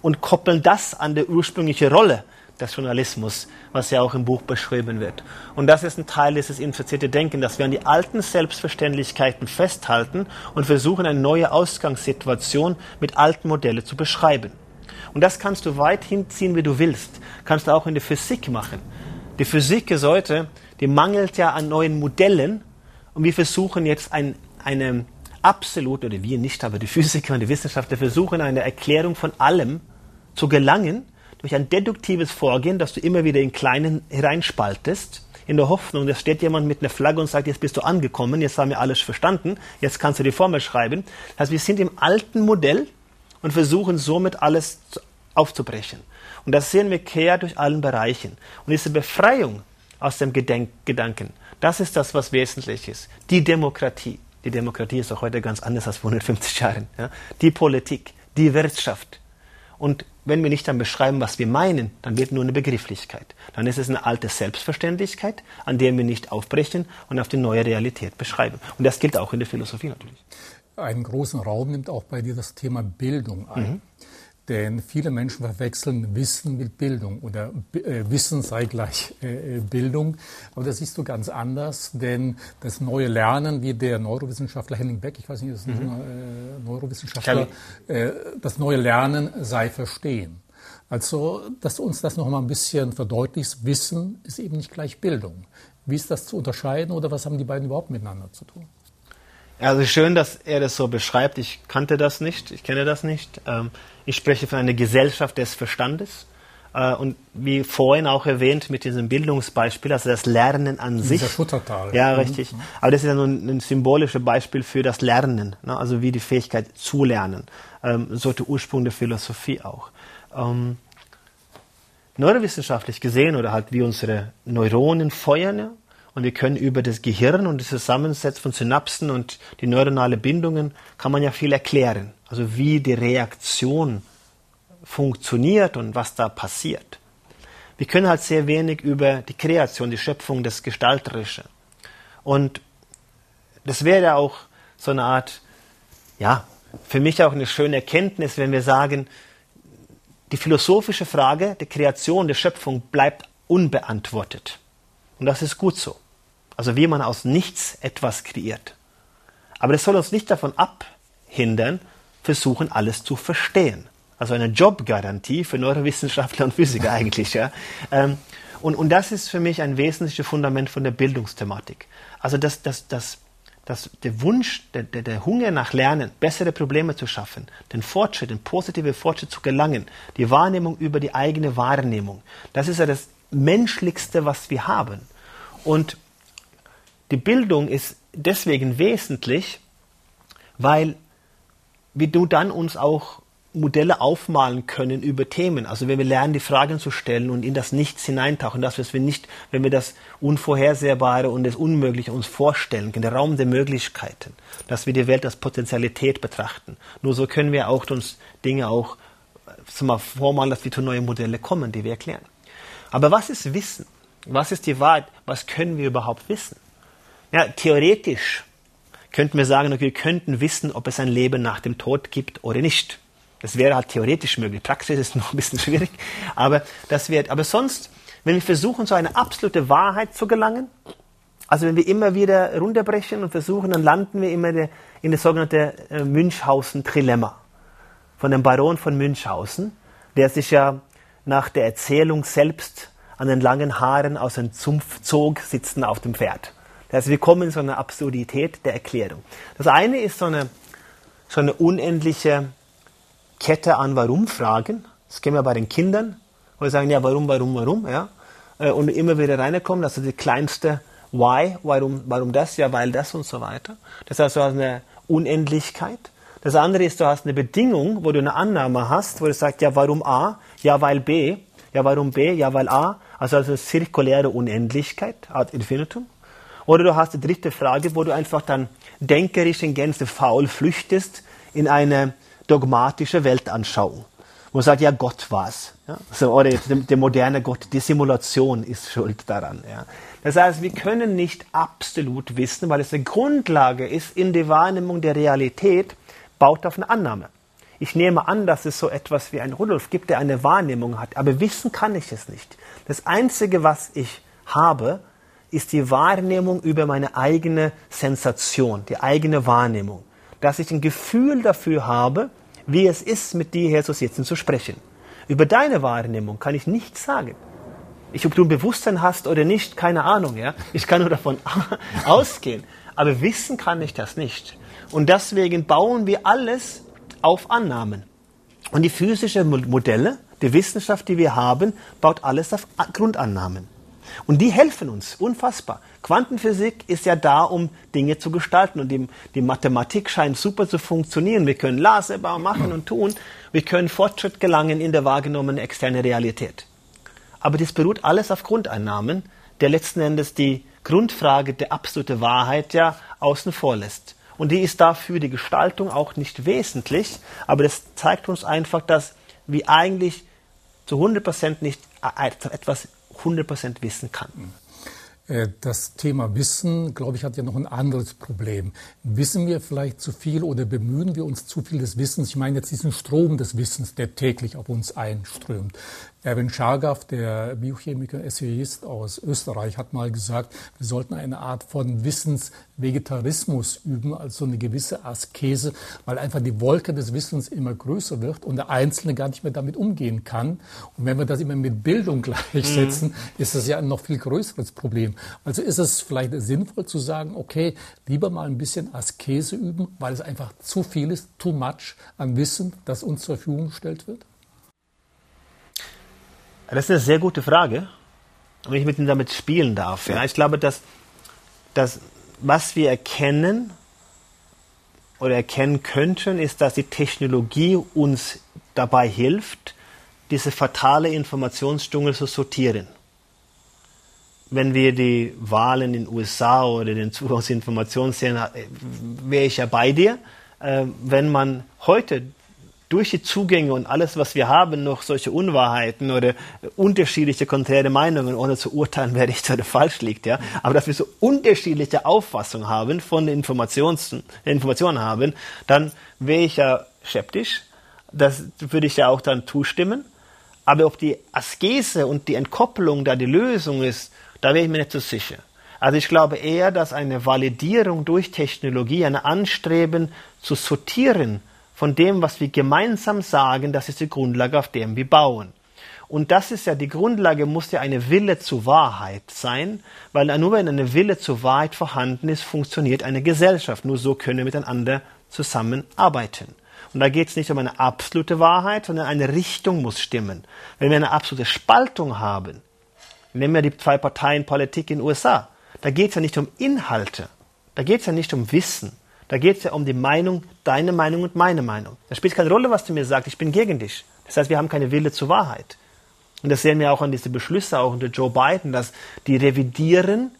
und koppeln das an die ursprüngliche Rolle des Journalismus, was ja auch im Buch beschrieben wird. Und das ist ein Teil dieses infizierte Denken, dass wir an die alten Selbstverständlichkeiten festhalten und versuchen, eine neue Ausgangssituation mit alten Modellen zu beschreiben. Und das kannst du weit hinziehen, wie du willst. Kannst du auch in der Physik machen. Die Physik ist heute, die mangelt ja an neuen Modellen und wir versuchen jetzt ein, eine absolut, oder wir nicht, aber die Physiker und die Wissenschaftler versuchen eine Erklärung von allem zu gelangen durch ein deduktives Vorgehen, das du immer wieder in Kleinen hereinspaltest, in der Hoffnung, es steht jemand mit einer Flagge und sagt, jetzt bist du angekommen, jetzt haben wir alles verstanden, jetzt kannst du die Formel schreiben. Das heißt, wir sind im alten Modell und versuchen somit alles aufzubrechen. Und das sehen wir quer durch allen Bereichen. Und diese Befreiung aus dem Gedenk Gedanken, das ist das, was wesentlich ist. Die Demokratie. Die Demokratie ist auch heute ganz anders als vor 150 Jahren. Ja? Die Politik, die Wirtschaft. Und wenn wir nicht dann beschreiben, was wir meinen, dann wird nur eine Begrifflichkeit. Dann ist es eine alte Selbstverständlichkeit, an der wir nicht aufbrechen und auf die neue Realität beschreiben. Und das gilt auch in der Philosophie natürlich. Einen großen Raum nimmt auch bei dir das Thema Bildung ein. Mhm. Denn viele Menschen verwechseln Wissen mit Bildung oder äh, Wissen sei gleich äh, Bildung. Aber das siehst du ganz anders, denn das neue Lernen, wie der Neurowissenschaftler Henning Beck, ich weiß nicht, ist ein mhm. äh, Neurowissenschaftler, äh, das neue Lernen sei Verstehen. Also, dass du uns das noch mal ein bisschen verdeutlichst, Wissen ist eben nicht gleich Bildung. Wie ist das zu unterscheiden oder was haben die beiden überhaupt miteinander zu tun? Also schön, dass er das so beschreibt. Ich kannte das nicht, ich kenne das nicht. Ähm, ich spreche von einer Gesellschaft des Verstandes. Äh, und wie vorhin auch erwähnt mit diesem Bildungsbeispiel, also das Lernen an sich. Dieser Schuttertal. Ja, mhm. richtig. Aber das ist ja nur ein, ein symbolisches Beispiel für das Lernen, ne? also wie die Fähigkeit zu lernen. Ähm, so der Ursprung der Philosophie auch. Ähm, neurowissenschaftlich gesehen oder halt wie unsere Neuronen feuern, und wir können über das Gehirn und das Zusammensetzen von Synapsen und die neuronale Bindungen kann man ja viel erklären. Also wie die Reaktion funktioniert und was da passiert. Wir können halt sehr wenig über die Kreation, die Schöpfung, das Gestalterische. Und das wäre auch so eine Art, ja, für mich auch eine schöne Erkenntnis, wenn wir sagen, die philosophische Frage der Kreation, der Schöpfung bleibt unbeantwortet. Und das ist gut so. Also wie man aus nichts etwas kreiert. Aber das soll uns nicht davon abhindern, versuchen, alles zu verstehen. Also eine Jobgarantie für Neurowissenschaftler und Physiker eigentlich. Ja. Ähm, und, und das ist für mich ein wesentliches Fundament von der Bildungsthematik. Also das, das, das, das, der Wunsch, der, der, der Hunger nach Lernen, bessere Probleme zu schaffen, den Fortschritt, den positiven Fortschritt zu gelangen, die Wahrnehmung über die eigene Wahrnehmung, das ist ja das Menschlichste, was wir haben. Und die Bildung ist deswegen wesentlich, weil wir dann uns auch Modelle aufmalen können über Themen. Also wenn wir lernen, die Fragen zu stellen und in das Nichts hineintauchen, das, was wir nicht, wenn wir das Unvorhersehbare und das Unmögliche uns vorstellen der Raum der Möglichkeiten, dass wir die Welt als Potentialität betrachten. Nur so können wir auch uns Dinge auch mal vormalen, dass wir zu neuen Modelle kommen, die wir erklären. Aber was ist Wissen? Was ist die Wahrheit? Was können wir überhaupt wissen? Ja, theoretisch könnten wir sagen, wir könnten wissen, ob es ein Leben nach dem Tod gibt oder nicht. Das wäre halt theoretisch möglich. Praxis ist noch ein bisschen schwierig. Aber das wird, aber sonst, wenn wir versuchen, so eine absolute Wahrheit zu gelangen, also wenn wir immer wieder runterbrechen und versuchen, dann landen wir immer in das sogenannte äh, Münchhausen-Trilemma von dem Baron von Münchhausen, der sich ja nach der Erzählung selbst an den langen Haaren aus dem Zumpf zog, sitzen auf dem Pferd. Das heißt, wir kommen in so eine Absurdität der Erklärung. Das eine ist so eine, so eine unendliche Kette an Warum-Fragen. Das kennen wir bei den Kindern, wo wir sagen, ja, warum, warum, warum, ja. Äh, und immer wieder reinkommen, das ist die kleinste Why, warum, warum das, ja, weil das und so weiter. Das heißt, du hast eine Unendlichkeit. Das andere ist, du hast eine Bedingung, wo du eine Annahme hast, wo du sagst, ja, warum A, ja, weil B, ja, warum B, ja, weil A. Also, also eine zirkuläre Unendlichkeit, ad infinitum. Oder du hast die dritte Frage, wo du einfach dann denkerisch in Gänze faul flüchtest in eine dogmatische Weltanschauung. Wo man sagt, ja, Gott war's. Ja? So, oder der, der, moderne Gott, die Simulation ist schuld daran. Ja? Das heißt, wir können nicht absolut wissen, weil es eine Grundlage ist in der Wahrnehmung der Realität, baut auf eine Annahme. Ich nehme an, dass es so etwas wie ein Rudolf gibt, der eine Wahrnehmung hat, aber wissen kann ich es nicht. Das Einzige, was ich habe, ist die Wahrnehmung über meine eigene Sensation, die eigene Wahrnehmung. Dass ich ein Gefühl dafür habe, wie es ist, mit dir hier zu sitzen, zu sprechen. Über deine Wahrnehmung kann ich nichts sagen. Ich, ob du ein Bewusstsein hast oder nicht, keine Ahnung, ja. Ich kann nur davon ausgehen. Aber wissen kann ich das nicht. Und deswegen bauen wir alles auf Annahmen. Und die physischen Modelle, die Wissenschaft, die wir haben, baut alles auf Grundannahmen. Und die helfen uns unfassbar. Quantenphysik ist ja da, um Dinge zu gestalten. Und die, die Mathematik scheint super zu funktionieren. Wir können Laserbau machen und tun. Wir können Fortschritt gelangen in der wahrgenommenen externen Realität. Aber das beruht alles auf Grundeinnahmen, der letzten Endes die Grundfrage der absoluten Wahrheit ja außen vor lässt. Und die ist dafür die Gestaltung auch nicht wesentlich, aber das zeigt uns einfach, dass wir eigentlich zu 100% nicht etwas 100% wissen kann. Äh, das Thema Wissen, glaube ich, hat ja noch ein anderes Problem. Wissen wir vielleicht zu viel oder bemühen wir uns zu viel des Wissens? Ich meine jetzt diesen Strom des Wissens, der täglich auf uns einströmt. Erwin Schargaff, der Biochemiker, Essayist aus Österreich, hat mal gesagt, wir sollten eine Art von Wissensvegetarismus üben, also eine gewisse Askese, weil einfach die Wolke des Wissens immer größer wird und der Einzelne gar nicht mehr damit umgehen kann. Und wenn wir das immer mit Bildung gleichsetzen, mhm. ist das ja ein noch viel größeres Problem. Also ist es vielleicht sinnvoll zu sagen, okay, lieber mal ein bisschen Askese üben, weil es einfach zu viel ist, too much an Wissen, das uns zur Verfügung gestellt wird? Das ist eine sehr gute Frage, wenn ich mit Ihnen damit spielen darf. Ja, ich glaube, dass, dass was wir erkennen oder erkennen könnten, ist, dass die Technologie uns dabei hilft, diese fatale Informationsdschungel zu sortieren. Wenn wir die Wahlen in den USA oder den Zugang zu Informationen sehen, äh, wäre ich ja bei dir. Äh, wenn man heute durch die Zugänge und alles, was wir haben, noch solche Unwahrheiten oder unterschiedliche konträre Meinungen, ohne zu urteilen, wer richtig oder falsch liegt, ja. Aber dass wir so unterschiedliche Auffassungen haben von den Informations Informationen haben, dann wäre ich ja skeptisch. Das würde ich ja auch dann zustimmen. Aber ob die Askese und die Entkopplung da die Lösung ist, da wäre ich mir nicht so sicher. Also ich glaube eher, dass eine Validierung durch Technologie, ein Anstreben zu sortieren, von dem, was wir gemeinsam sagen, das ist die Grundlage, auf der wir bauen. Und das ist ja die Grundlage, muss ja eine Wille zur Wahrheit sein, weil nur wenn eine Wille zur Wahrheit vorhanden ist, funktioniert eine Gesellschaft. Nur so können wir miteinander zusammenarbeiten. Und da geht es nicht um eine absolute Wahrheit, sondern eine Richtung muss stimmen. Wenn wir eine absolute Spaltung haben, nehmen wir die zwei Parteien Politik in den USA, da geht es ja nicht um Inhalte, da geht es ja nicht um Wissen, da geht es ja um die Meinung, deine Meinung und meine Meinung. Da spielt keine Rolle, was du mir sagst, ich bin gegen dich. Das heißt, wir haben keine Wille zur Wahrheit. Und das sehen wir auch an diese Beschlüsse, auch unter Joe Biden, dass die revidieren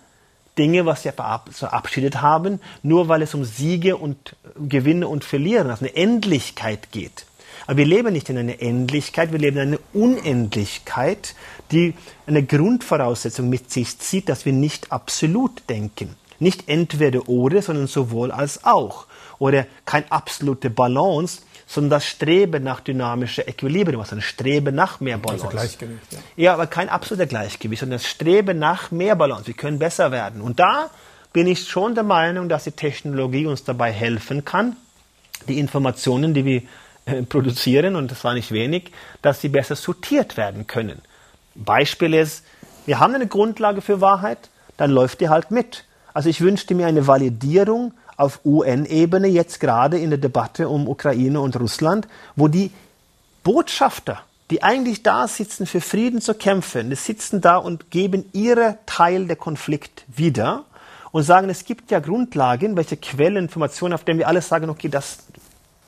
Dinge, was sie verabschiedet haben, nur weil es um Siege und Gewinne und Verlieren, also eine Endlichkeit geht. Aber wir leben nicht in einer Endlichkeit, wir leben in einer Unendlichkeit, die eine Grundvoraussetzung mit sich zieht, dass wir nicht absolut denken. Nicht entweder oder, sondern sowohl als auch. Oder kein absolute Balance, sondern das Streben nach dynamischer Equilibrium, also ein Streben nach mehr Balance. Also Gleichgewicht. Ja. ja, aber kein absoluter Gleichgewicht, sondern das Streben nach mehr Balance. Wir können besser werden. Und da bin ich schon der Meinung, dass die Technologie uns dabei helfen kann, die Informationen, die wir äh, produzieren, und das war nicht wenig, dass sie besser sortiert werden können. Beispiel ist, wir haben eine Grundlage für Wahrheit, dann läuft die halt mit. Also ich wünschte mir eine Validierung auf UN-Ebene jetzt gerade in der Debatte um Ukraine und Russland, wo die Botschafter, die eigentlich da sitzen, für Frieden zu kämpfen, die sitzen da und geben ihre Teil der Konflikt wieder und sagen, es gibt ja Grundlagen, welche Quelleninformationen, auf denen wir alle sagen, okay, das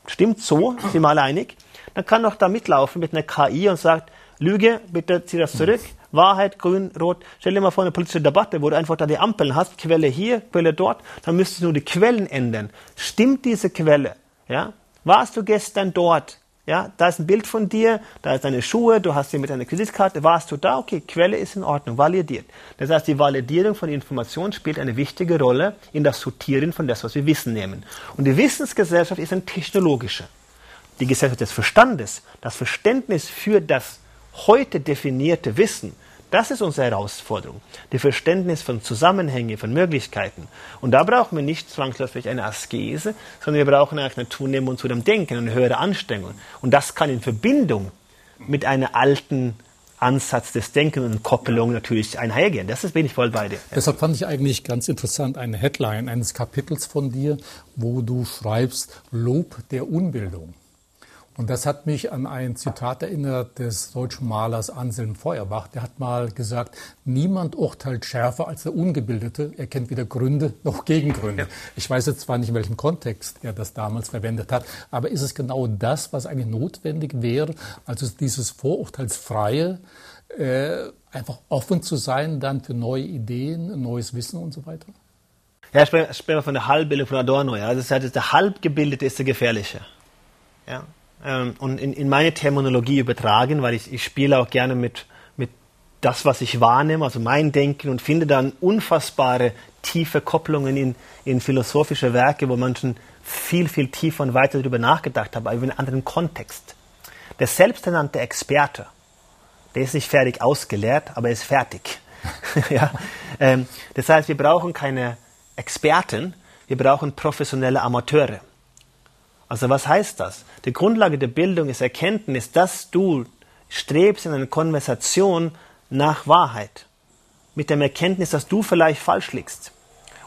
stimmt so, sind wir alle einig, dann kann doch da mitlaufen mit einer KI und sagt, Lüge, bitte zieh das zurück, Wahrheit, grün, rot. Stell dir mal vor eine politische Debatte, wo du einfach da die Ampeln hast, Quelle hier, Quelle dort, dann müsstest du nur die Quellen ändern. Stimmt diese Quelle? Ja? Warst du gestern dort? Ja, da ist ein Bild von dir, da ist deine Schuhe, du hast sie mit einer Kreditkarte, warst du da? Okay, Quelle ist in Ordnung, validiert. Das heißt, die Validierung von Informationen spielt eine wichtige Rolle in das Sortieren von das, was wir Wissen nehmen. Und die Wissensgesellschaft ist eine technologische. Die Gesellschaft des Verstandes, das Verständnis für das heute definierte Wissen, das ist unsere Herausforderung. Die Verständnis von Zusammenhängen, von Möglichkeiten. Und da brauchen wir nicht zwangsläufig eine Askese, sondern wir brauchen eigentlich eine Zunehmung zu dem Denken, eine höhere Anstrengung. Und das kann in Verbindung mit einem alten Ansatz des Denkens und Koppelung natürlich einhergehen. Das ist bin ich voll bei dir. Deshalb fand ich eigentlich ganz interessant eine Headline eines Kapitels von dir, wo du schreibst Lob der Unbildung. Und das hat mich an ein Zitat erinnert des deutschen Malers Anselm Feuerbach. Der hat mal gesagt, niemand urteilt schärfer als der Ungebildete. Er kennt weder Gründe noch Gegengründe. Ja. Ich weiß jetzt zwar nicht, in welchem Kontext er das damals verwendet hat, aber ist es genau das, was eigentlich notwendig wäre? Also dieses vorurteilsfreie, äh, einfach offen zu sein dann für neue Ideen, neues Wissen und so weiter? Ja, ich spreche von der Halbbildung von Adorno. Ja. Das heißt, der Halbgebildete ist der Gefährliche. Ja ähm, und in, in meine Terminologie übertragen, weil ich, ich spiele auch gerne mit, mit das, was ich wahrnehme, also mein Denken und finde dann unfassbare tiefe Kopplungen in, in philosophische Werke, wo man schon viel, viel tiefer und weiter darüber nachgedacht hat, aber in einem anderen Kontext. Der selbsternannte Experte, der ist nicht fertig ausgelehrt, aber er ist fertig. ja? Ähm, das heißt, wir brauchen keine Experten, wir brauchen professionelle Amateure. Also was heißt das? Die Grundlage der Bildung ist Erkenntnis, dass du strebst in einer Konversation nach Wahrheit. Mit dem Erkenntnis, dass du vielleicht falsch liegst.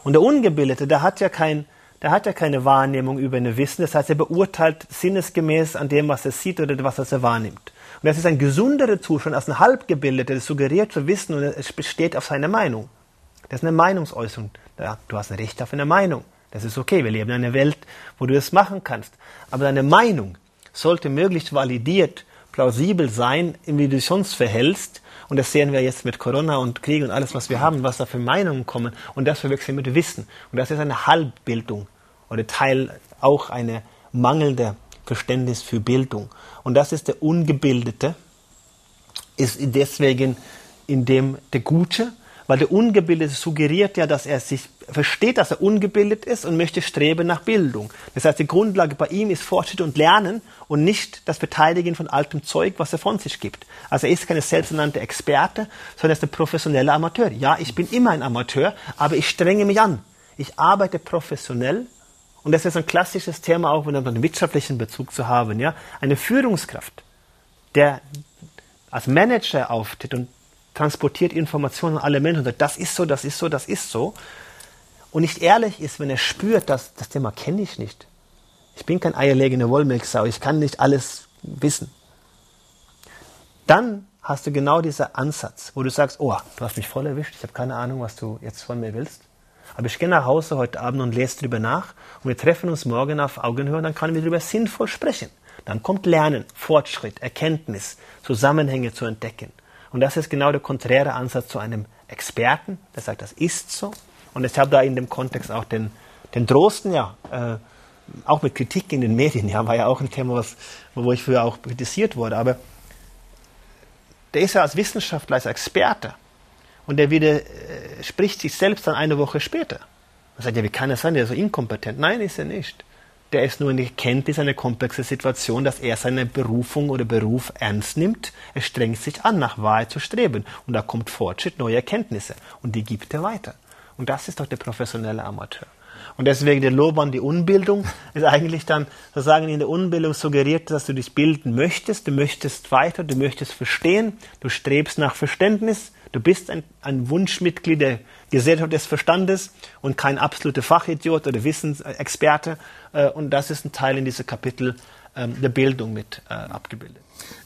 Und der Ungebildete, der hat ja kein, der hat ja keine Wahrnehmung über ein Wissen. Das heißt, er beurteilt sinnesgemäß an dem, was er sieht oder was er wahrnimmt. Und das ist ein gesunderer Zustand als ein Halbgebildeter, der suggeriert zu wissen und es besteht auf seiner Meinung. Das ist eine Meinungsäußerung. Ja, du hast ein Recht auf eine Meinung. Das ist okay, wir leben in einer Welt, wo du das machen kannst. Aber deine Meinung sollte möglichst validiert, plausibel sein, wie du dich sonst verhältst. Und das sehen wir jetzt mit Corona und Krieg und alles, was wir haben, was da für Meinungen kommen. Und das verwechseln mit Wissen. Und das ist eine Halbbildung oder Teil auch eine mangelnde Verständnis für Bildung. Und das ist der Ungebildete, ist deswegen in dem der Gute weil der Ungebildete suggeriert ja, dass er sich versteht, dass er ungebildet ist und möchte streben nach Bildung. Das heißt, die Grundlage bei ihm ist Fortschritt und Lernen und nicht das Verteidigen von altem Zeug, was er von sich gibt. Also er ist keine selbsternannte Experte, sondern er ist ein professioneller Amateur. Ja, ich bin immer ein Amateur, aber ich strenge mich an. Ich arbeite professionell und das ist ein klassisches Thema auch, wenn einen wirtschaftlichen Bezug zu haben. Ja, eine Führungskraft, der als Manager auftritt und transportiert Informationen an alle Menschen und sagt, das ist so, das ist so, das ist so. Und nicht ehrlich ist, wenn er spürt, dass das Thema kenne ich nicht. Ich bin kein eierlegende Wollmilchsau, ich kann nicht alles wissen. Dann hast du genau diesen Ansatz, wo du sagst, oh, du hast mich voll erwischt, ich habe keine Ahnung, was du jetzt von mir willst. Aber ich gehe nach Hause heute Abend und lese drüber nach und wir treffen uns morgen auf Augenhöhe und dann können wir darüber sinnvoll sprechen. Dann kommt Lernen, Fortschritt, Erkenntnis, Zusammenhänge zu entdecken. Und das ist genau der konträre Ansatz zu einem Experten, der sagt, das ist so. Und ich habe da in dem Kontext auch den, den Drosten, ja, äh, auch mit Kritik in den Medien, ja, war ja auch ein Thema, was, wo ich früher auch kritisiert wurde. Aber der ist ja als Wissenschaftler, als Experte. Und der widerspricht äh, sich selbst dann eine Woche später. Man sagt ja, wie kann er sein, der ist so inkompetent? Nein, ist er nicht. Der ist nur in der Kenntnis einer komplexen Situation, dass er seine Berufung oder Beruf ernst nimmt. Er strengt sich an, nach Wahrheit zu streben. Und da kommt Fortschritt, neue Erkenntnisse. Und die gibt er weiter. Und das ist doch der professionelle Amateur. Und deswegen der Lob an die Unbildung ist eigentlich dann sozusagen in der Unbildung suggeriert, dass du dich bilden möchtest, du möchtest weiter, du möchtest verstehen, du strebst nach Verständnis, du bist ein, ein Wunschmitglied der Gesellschaft des Verstandes und kein absoluter Fachidiot oder Wissensexperte. Äh, und das ist ein Teil in diesem Kapitel ähm, der Bildung mit äh, abgebildet.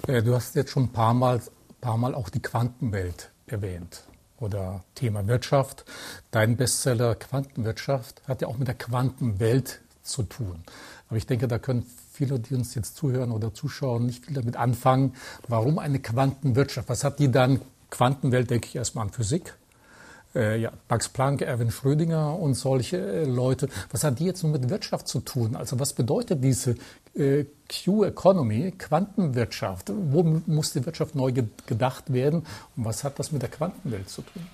Äh, du hast jetzt schon ein paar Mal, paar Mal auch die Quantenwelt erwähnt oder Thema Wirtschaft. Dein Bestseller Quantenwirtschaft hat ja auch mit der Quantenwelt zu tun. Aber ich denke, da können viele, die uns jetzt zuhören oder zuschauen, nicht viel damit anfangen. Warum eine Quantenwirtschaft? Was hat die dann? Quantenwelt denke ich erstmal an Physik. Äh, ja, Max Planck, Erwin Schrödinger und solche äh, Leute. Was hat die jetzt nun mit Wirtschaft zu tun? Also was bedeutet diese äh, Q-Economy, Quantenwirtschaft? Wo muss die Wirtschaft neu gedacht werden? Und was hat das mit der Quantenwelt zu tun?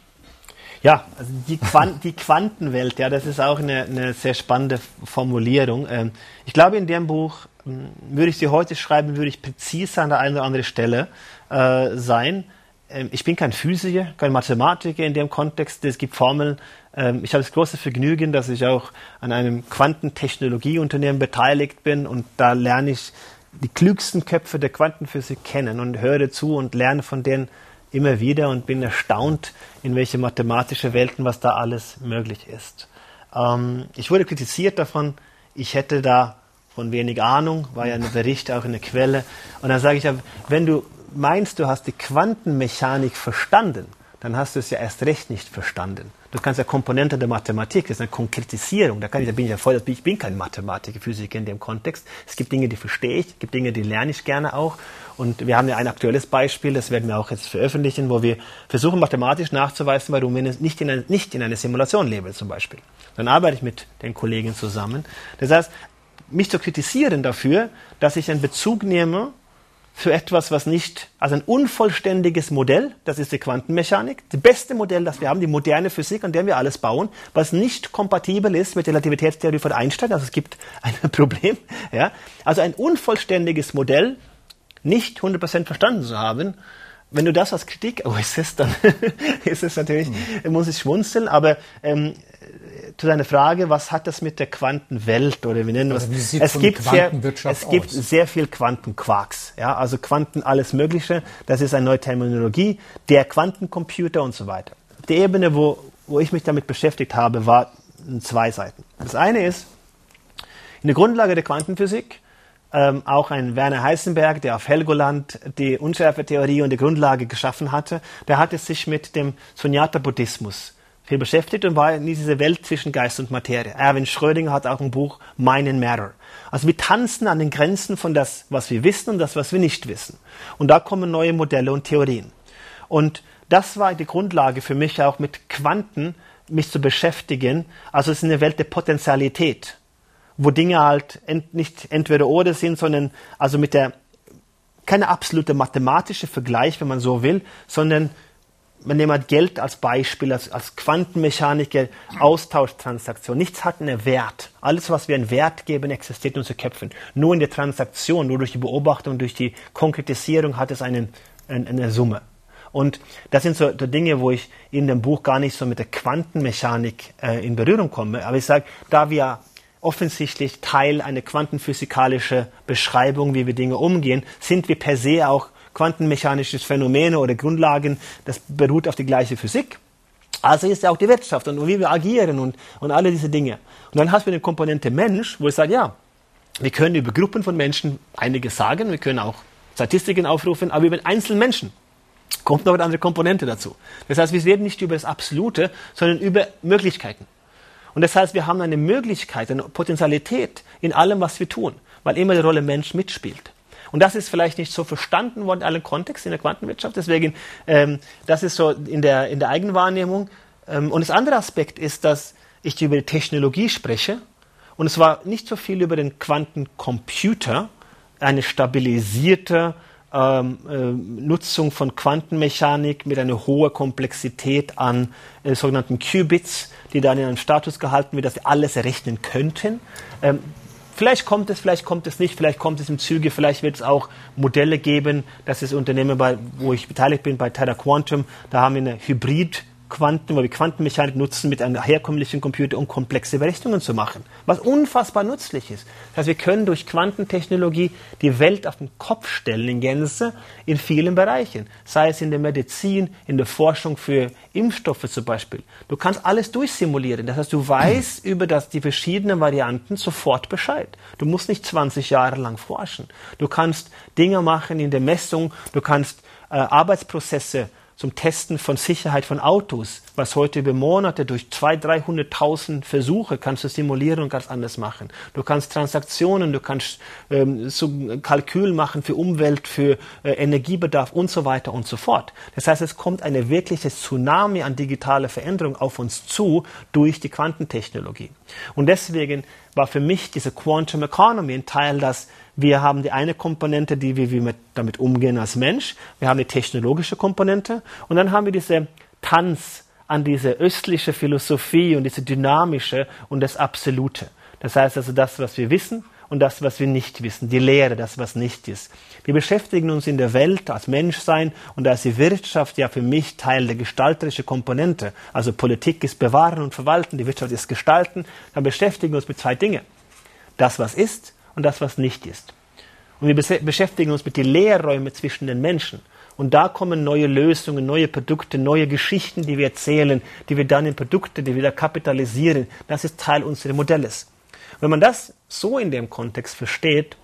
Ja, also die, Quant die Quantenwelt, ja, das ist auch eine, eine sehr spannende Formulierung. Ähm, ich glaube, in dem Buch, ähm, würde ich sie heute schreiben, würde ich präziser an der einen oder anderen Stelle äh, sein. Ähm, ich bin kein Physiker, kein Mathematiker in dem Kontext. Es gibt Formeln. Ähm, ich habe das große Vergnügen, dass ich auch an einem Quantentechnologieunternehmen beteiligt bin und da lerne ich die klügsten Köpfe der Quantenphysik kennen und höre zu und lerne von denen immer wieder und bin erstaunt, in welche mathematische Welten, was da alles möglich ist. Ähm, ich wurde kritisiert davon, ich hätte da von wenig Ahnung, war ja ein Bericht auch in der Quelle. Und dann sage ich, wenn du meinst, du hast die Quantenmechanik verstanden, dann hast du es ja erst recht nicht verstanden. Du kannst ja Komponente der Mathematik, das ist eine Konkretisierung. Da, kann ich, da bin ich ja voll, ich bin kein Mathematiker, Physiker in dem Kontext. Es gibt Dinge, die verstehe ich, es gibt Dinge, die lerne ich gerne auch. Und wir haben ja ein aktuelles Beispiel, das werden wir auch jetzt veröffentlichen, wo wir versuchen, mathematisch nachzuweisen, warum wir nicht in, eine, nicht in eine Simulation leben, zum Beispiel. Dann arbeite ich mit den Kollegen zusammen. Das heißt, mich zu kritisieren dafür, dass ich einen Bezug nehme für etwas, was nicht, also ein unvollständiges Modell, das ist die Quantenmechanik, das beste Modell, das wir haben, die moderne Physik, an der wir alles bauen, was nicht kompatibel ist mit der Relativitätstheorie von Einstein, also es gibt ein Problem, ja. Also ein unvollständiges Modell, nicht 100% verstanden zu haben, wenn du das als Kritik äußerst, dann ist es natürlich, mhm. muss ich schmunzeln, aber ähm, zu deiner Frage, was hat das mit der Quantenwelt oder wir nennen also es? Es gibt sehr, es gibt sehr viel Quantenquarks, ja, also Quanten alles Mögliche. Das ist eine neue Terminologie, der Quantencomputer und so weiter. Die Ebene, wo, wo ich mich damit beschäftigt habe, war zwei Seiten. Das eine ist in der Grundlage der Quantenphysik. Ähm, auch ein Werner Heisenberg, der auf Helgoland die Unschärfe-Theorie und die Grundlage geschaffen hatte, der hatte sich mit dem Sunyata-Buddhismus viel beschäftigt und war in dieser Welt zwischen Geist und Materie. Erwin Schrödinger hat auch ein Buch Mind and Matter. Also wir tanzen an den Grenzen von das, was wir wissen und das, was wir nicht wissen. Und da kommen neue Modelle und Theorien. Und das war die Grundlage für mich auch mit Quanten mich zu beschäftigen. Also es ist eine Welt der Potentialität, wo Dinge halt ent, nicht entweder oder sind, sondern also mit der keine absolute mathematische Vergleich, wenn man so will, sondern man nimmt halt Geld als Beispiel, als, als Quantenmechaniker, Austauschtransaktion. Nichts hat einen Wert. Alles, was wir einen Wert geben, existiert in unseren Köpfen. Nur in der Transaktion, nur durch die Beobachtung, durch die Konkretisierung hat es einen, eine, eine Summe. Und das sind so, Dinge, wo ich in dem Buch gar nicht so mit der Quantenmechanik äh, in Berührung komme. Aber ich sage, da wir offensichtlich Teil einer quantenphysikalischen Beschreibung, wie wir Dinge umgehen, sind wir per se auch quantenmechanische Phänomene oder Grundlagen, das beruht auf die gleiche Physik. Also ist ja auch die Wirtschaft und wie wir agieren und, und alle diese Dinge. Und dann hast du eine Komponente Mensch, wo ich sage, ja, wir können über Gruppen von Menschen einiges sagen, wir können auch Statistiken aufrufen, aber über einzelne Menschen kommt noch eine andere Komponente dazu. Das heißt, wir reden nicht über das Absolute, sondern über Möglichkeiten. Und das heißt, wir haben eine Möglichkeit, eine Potenzialität in allem, was wir tun, weil immer die Rolle Mensch mitspielt. Und das ist vielleicht nicht so verstanden worden in allen Kontexten in der Quantenwirtschaft. Deswegen, ähm, das ist so in der, in der Eigenwahrnehmung. Ähm, und das andere Aspekt ist, dass ich über die Technologie spreche. Und es war nicht so viel über den Quantencomputer, eine stabilisierte, ähm, äh, Nutzung von Quantenmechanik mit einer hohen Komplexität an äh, sogenannten Qubits, die dann in einem Status gehalten wird, dass wir alles errechnen könnten. Ähm, Vielleicht kommt es, vielleicht kommt es nicht, vielleicht kommt es im Züge, vielleicht wird es auch Modelle geben. Das ist Unternehmen, bei, wo ich beteiligt bin, bei Terra Quantum. Da haben wir eine Hybrid- Quanten, weil wir Quantenmechanik nutzen mit einem herkömmlichen Computer, um komplexe Berechnungen zu machen, was unfassbar nützlich ist. Das heißt, wir können durch Quantentechnologie die Welt auf den Kopf stellen in Gänze in vielen Bereichen, sei es in der Medizin, in der Forschung für Impfstoffe zum Beispiel. Du kannst alles durchsimulieren. Das heißt, du weißt über das, die verschiedenen Varianten sofort Bescheid. Du musst nicht 20 Jahre lang forschen. Du kannst Dinge machen in der Messung, du kannst äh, Arbeitsprozesse zum Testen von Sicherheit von Autos, was heute über Monate durch 200.000, 300.000 Versuche kannst du simulieren und ganz anders machen. Du kannst Transaktionen, du kannst ähm, so Kalkül machen für Umwelt, für äh, Energiebedarf und so weiter und so fort. Das heißt, es kommt eine wirkliche Tsunami an digitaler Veränderung auf uns zu durch die Quantentechnologie. Und deswegen war für mich diese Quantum Economy ein Teil, dass wir haben die eine Komponente, die wir, wie wir damit umgehen als Mensch. Wir haben die technologische Komponente. Und dann haben wir diese Tanz an diese östliche Philosophie und diese dynamische und das Absolute. Das heißt also das, was wir wissen und das, was wir nicht wissen. Die Lehre, das, was nicht ist. Wir beschäftigen uns in der Welt als Menschsein und da ist die Wirtschaft ja für mich Teil der gestalterischen Komponente. Also Politik ist bewahren und verwalten, die Wirtschaft ist gestalten. Dann beschäftigen wir uns mit zwei Dingen. Das, was ist und das, was nicht ist. Und wir beschäftigen uns mit den Leerräumen zwischen den Menschen. Und da kommen neue Lösungen, neue Produkte, neue Geschichten, die wir erzählen, die wir dann in Produkte, die wir da kapitalisieren. Das ist Teil unseres Modells. Wenn man das so in dem Kontext versteht,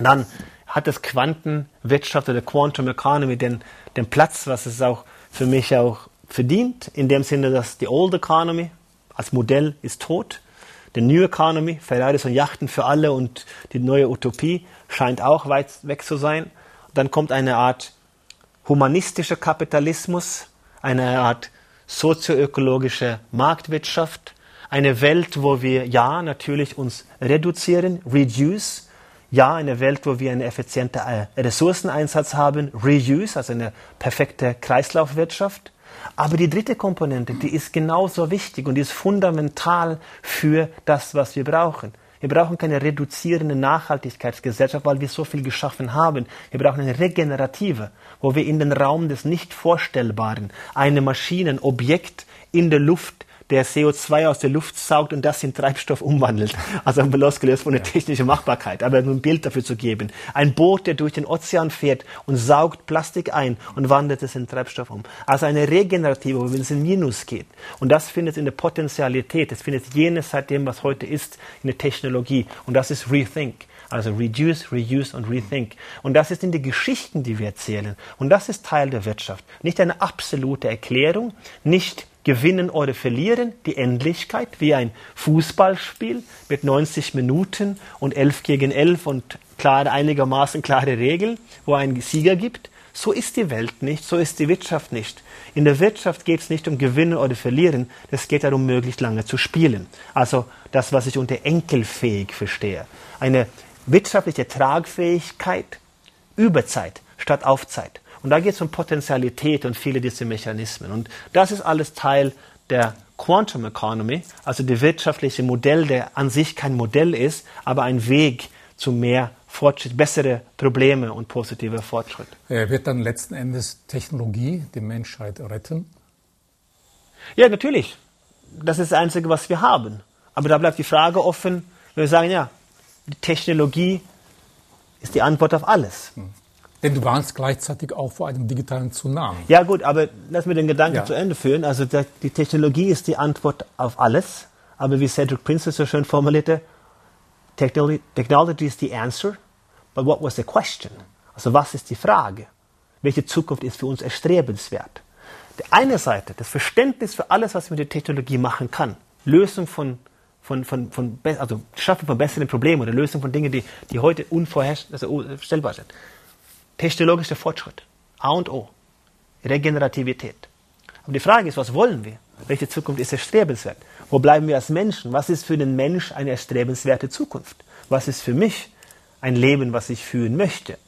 dann hat das Quantenwirtschaft oder Quantum Economy den, den Platz, was es auch für mich auch verdient, in dem Sinne, dass die Old Economy als Modell ist tot The New Economy, Ferraris und Yachten für alle und die neue Utopie scheint auch weit weg zu sein. Dann kommt eine Art humanistischer Kapitalismus, eine Art sozioökologische Marktwirtschaft, eine Welt, wo wir ja natürlich uns reduzieren, reduce, ja eine Welt, wo wir einen effizienten äh, Ressourceneinsatz haben, reuse, also eine perfekte Kreislaufwirtschaft. Aber die dritte Komponente, die ist genauso wichtig und die ist fundamental für das, was wir brauchen. Wir brauchen keine reduzierende Nachhaltigkeitsgesellschaft, weil wir so viel geschaffen haben. Wir brauchen eine regenerative, wo wir in den Raum des Nicht-Vorstellbaren eine Maschine, ein Objekt in der Luft der CO2 aus der Luft saugt und das in Treibstoff umwandelt. Also losgelöst von der technischen Machbarkeit, aber nur ein Bild dafür zu geben. Ein Boot, der durch den Ozean fährt und saugt Plastik ein und wandelt es in Treibstoff um. Also eine regenerative, wo es in Minus geht. Und das findet in der Potentialität, das findet jenes seitdem, was heute ist, in der Technologie. Und das ist Rethink. Also reduce, reuse und rethink. Und das ist in die Geschichten, die wir erzählen. Und das ist Teil der Wirtschaft. Nicht eine absolute Erklärung, nicht gewinnen oder verlieren, die Endlichkeit, wie ein Fußballspiel mit 90 Minuten und 11 gegen 11 und klare, einigermaßen klare Regeln, wo ein Sieger gibt. So ist die Welt nicht, so ist die Wirtschaft nicht. In der Wirtschaft geht es nicht um Gewinnen oder Verlieren, es geht darum, möglichst lange zu spielen. Also das, was ich unter enkelfähig verstehe. Eine wirtschaftliche Tragfähigkeit über Zeit statt auf Zeit. Und da geht es um Potentialität und viele dieser Mechanismen. Und das ist alles Teil der Quantum Economy, also das wirtschaftliche Modell, der an sich kein Modell ist, aber ein Weg zu mehr Fortschritt, bessere Probleme und positiver Fortschritt. Wird dann letzten Endes Technologie die Menschheit retten? Ja, natürlich. Das ist das Einzige, was wir haben. Aber da bleibt die Frage offen, wenn wir sagen, ja, die Technologie ist die Antwort auf alles. Hm. Denn du warnst gleichzeitig auch vor einem digitalen Tsunami. Ja gut, aber lass mir den Gedanken ja. zu Ende führen. Also die Technologie ist die Antwort auf alles. Aber wie Cedric Prince so schön formulierte, Technology, technology is the answer, but what was the question? Also was ist die Frage? Welche Zukunft ist für uns erstrebenswert? Die eine Seite, das Verständnis für alles, was man mit der Technologie machen kann. Lösung von, von, von, von also Schaffen von besseren Problemen oder Lösung von Dingen, die, die heute unvorherstellbar sind. Technologischer Fortschritt. A und O. Regenerativität. Aber die Frage ist, was wollen wir? Welche Zukunft ist erstrebenswert? Wo bleiben wir als Menschen? Was ist für den Mensch eine erstrebenswerte Zukunft? Was ist für mich ein Leben, was ich führen möchte?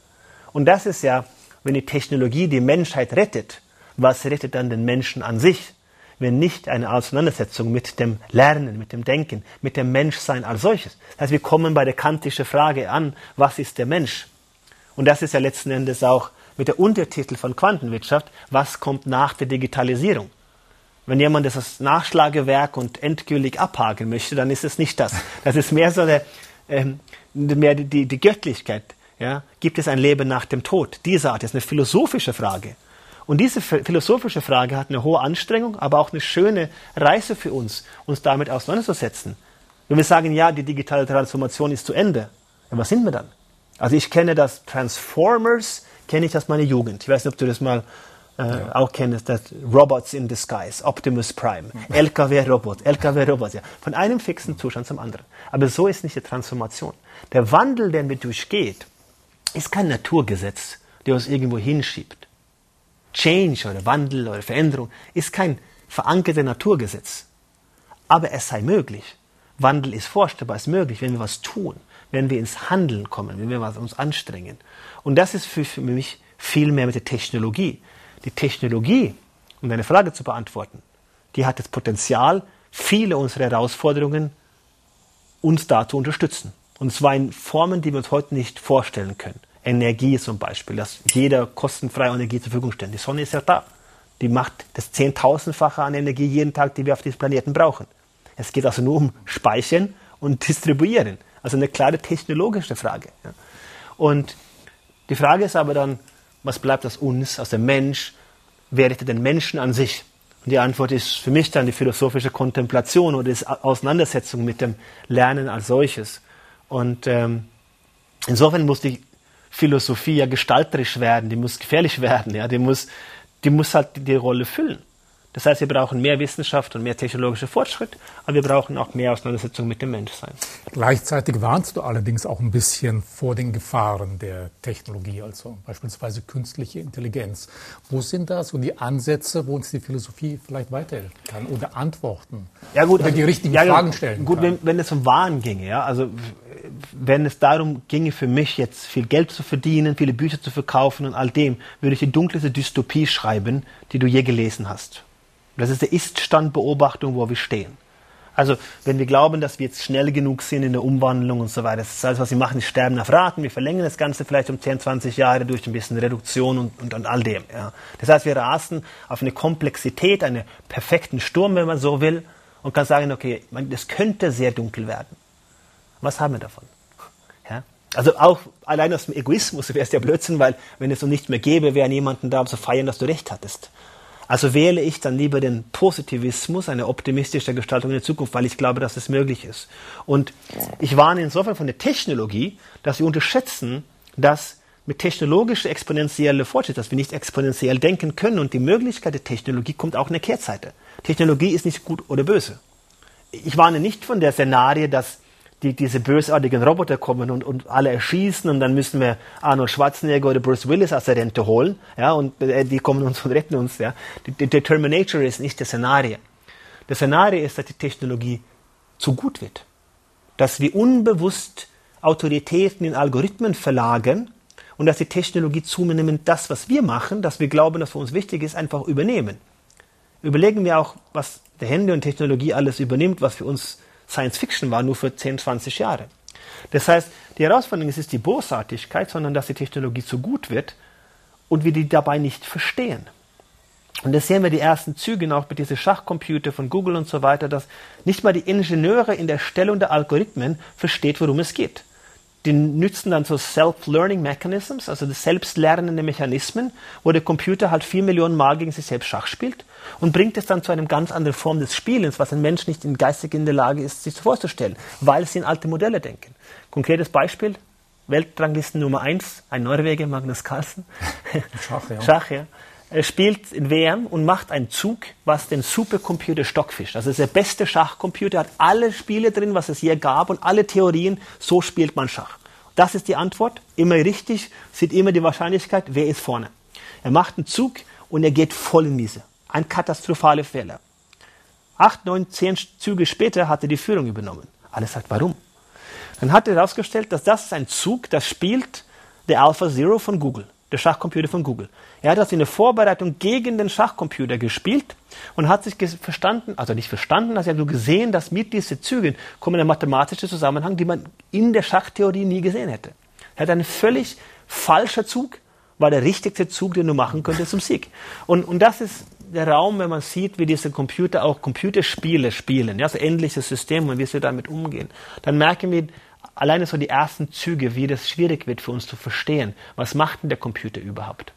Und das ist ja, wenn die Technologie die Menschheit rettet, was rettet dann den Menschen an sich? Wenn nicht eine Auseinandersetzung mit dem Lernen, mit dem Denken, mit dem Menschsein als solches. Das heißt, wir kommen bei der kantischen Frage an, was ist der Mensch? Und das ist ja letzten Endes auch mit der Untertitel von Quantenwirtschaft, was kommt nach der Digitalisierung? Wenn jemand das als Nachschlagewerk und endgültig abhaken möchte, dann ist es nicht das. Das ist mehr so der, ähm, mehr die, die, die Göttlichkeit. Ja? Gibt es ein Leben nach dem Tod? Diese Art ist eine philosophische Frage. Und diese philosophische Frage hat eine hohe Anstrengung, aber auch eine schöne Reise für uns, uns damit auseinanderzusetzen. Wenn wir sagen, ja, die digitale Transformation ist zu Ende, ja, was sind wir dann? Also ich kenne das Transformers, kenne ich aus meiner Jugend. Ich weiß nicht, ob du das mal äh, ja. auch kennst, das Robots in Disguise, Optimus Prime, LKW-Robot, LKW-Robot, ja. Von einem fixen Zustand zum anderen. Aber so ist nicht die Transformation. Der Wandel, den wir durchgeht, ist kein Naturgesetz, der uns irgendwo hinschiebt. Change oder Wandel oder Veränderung ist kein verankertes Naturgesetz. Aber es sei möglich. Wandel ist vorstellbar, ist möglich, wenn wir was tun, wenn wir ins Handeln kommen, wenn wir uns anstrengen. Und das ist für, für mich viel mehr mit der Technologie. Die Technologie, um deine Frage zu beantworten, die hat das Potenzial, viele unserer Herausforderungen uns da zu unterstützen. Und zwar in Formen, die wir uns heute nicht vorstellen können. Energie zum Beispiel, dass jeder kostenfreie Energie zur Verfügung stellt. Die Sonne ist ja da. Die macht das Zehntausendfache an Energie jeden Tag, die wir auf diesem Planeten brauchen. Es geht also nur um Speichern und Distribuieren. Also eine klare technologische Frage. Und die Frage ist aber dann, was bleibt aus uns, aus dem Mensch? Wer rettet den Menschen an sich? Und die Antwort ist für mich dann die philosophische Kontemplation oder die Auseinandersetzung mit dem Lernen als solches. Und ähm, insofern muss die Philosophie ja gestalterisch werden, die muss gefährlich werden, ja, die muss, die muss halt die Rolle füllen. Das heißt, wir brauchen mehr Wissenschaft und mehr technologischer Fortschritt, aber wir brauchen auch mehr Auseinandersetzung mit dem Menschsein. Gleichzeitig warnst du allerdings auch ein bisschen vor den Gefahren der Technologie, also beispielsweise künstliche Intelligenz. Wo sind da so die Ansätze, wo uns die Philosophie vielleicht weiterhelfen kann oder Antworten ja, gut, oder die richtigen ja, Fragen stellen gut, kann? Gut, wenn, wenn es um Wahn ginge, ja, also wenn es darum ginge für mich jetzt viel Geld zu verdienen, viele Bücher zu verkaufen und all dem, würde ich die dunkelste Dystopie schreiben, die du je gelesen hast. Das ist der Ist-Stand-Beobachtung, wo wir stehen. Also, wenn wir glauben, dass wir jetzt schnell genug sind in der Umwandlung und so weiter, das ist alles, was wir machen, ist sterben auf Raten. Wir verlängern das Ganze vielleicht um 10, 20 Jahre durch ein bisschen Reduktion und, und, und all dem. Ja. Das heißt, wir rasen auf eine Komplexität, einen perfekten Sturm, wenn man so will, und kann sagen, okay, das könnte sehr dunkel werden. Was haben wir davon? Ja? Also auch allein aus dem Egoismus wäre es ja Blödsinn, weil wenn es so nichts mehr gäbe, wäre niemanden da, um zu feiern, dass du recht hattest. Also wähle ich dann lieber den Positivismus, eine optimistische Gestaltung in der Zukunft, weil ich glaube, dass es möglich ist. Und ich warne insofern von der Technologie, dass wir unterschätzen, dass mit technologischer exponentielle Fortschritt, dass wir nicht exponentiell denken können und die Möglichkeit der Technologie kommt auch in der Kehrseite. Technologie ist nicht gut oder böse. Ich warne nicht von der Szenarie, dass die, diese bösartigen Roboter kommen und, und alle erschießen und dann müssen wir Arnold Schwarzenegger oder Bruce Willis aus der Rente holen, ja, und äh, die kommen uns und retten uns, ja. Die Terminator ist nicht das Szenario. Das Szenario ist, dass die Technologie zu gut wird. Dass wir unbewusst Autoritäten in Algorithmen verlagern und dass die Technologie zunehmend das, was wir machen, dass wir glauben, dass für uns wichtig ist, einfach übernehmen. Überlegen wir auch, was der Handy und Technologie alles übernimmt, was für uns Science Fiction war, nur für 10, 20 Jahre. Das heißt, die Herausforderung ist nicht die Bosartigkeit, sondern dass die Technologie zu gut wird und wir die dabei nicht verstehen. Und das sehen wir die ersten Züge auch mit diesen Schachcomputer von Google und so weiter, dass nicht mal die Ingenieure in der Stellung der Algorithmen versteht, worum es geht die nützen dann so Self-Learning Mechanisms, also selbstlernende Mechanismen, wo der Computer halt vier Millionen Mal gegen sich selbst Schach spielt und bringt es dann zu einer ganz anderen Form des Spielens, was ein Mensch nicht in geistig in der Lage ist, sich vorzustellen, weil sie in alte Modelle denken. Konkretes Beispiel, Weltranglisten Nummer eins, ein Norweger, Magnus Carlsen. Schach, ja. Schach, ja. Er spielt in WM und macht einen Zug, was den Supercomputer Stockfisch. Das ist der beste Schachcomputer, hat alle Spiele drin, was es je gab und alle Theorien, so spielt man Schach. Das ist die Antwort, immer richtig, sieht immer die Wahrscheinlichkeit, wer ist vorne. Er macht einen Zug und er geht voll in Miese. Ein katastrophaler Fehler. Acht, neun, zehn Züge später hat er die Führung übernommen. Alle sagt, warum? Dann hat er herausgestellt, dass das ein Zug, das spielt der Alpha Zero von Google, der Schachcomputer von Google. Er hat das in der Vorbereitung gegen den Schachcomputer gespielt und hat sich verstanden, also nicht verstanden, also er hat nur gesehen, dass mit diesen Zügen kommt ein mathematischer Zusammenhang, die man in der Schachtheorie nie gesehen hätte. Er hat einen völlig falscher Zug, war der richtigste Zug, den du machen könntest zum Sieg. Und, und das ist der Raum, wenn man sieht, wie diese Computer auch Computerspiele spielen, ja, so ähnliches System und wie sie damit umgehen, dann merken wir alleine so die ersten Züge, wie das schwierig wird für uns zu verstehen. Was macht denn der Computer überhaupt?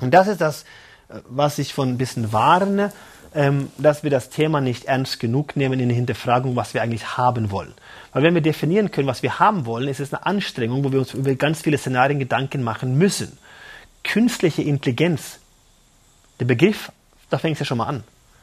Und das ist das, äh, was ich von ein bisschen warne, ähm, dass wir das Thema nicht ernst genug nehmen in der Hinterfragung, was wir eigentlich haben wollen. Weil wenn wir definieren können, was wir haben wollen, ist es eine Anstrengung, wo wir uns über ganz viele Szenarien Gedanken machen müssen. Künstliche Intelligenz, der Begriff, da fängt es ja schon mal an.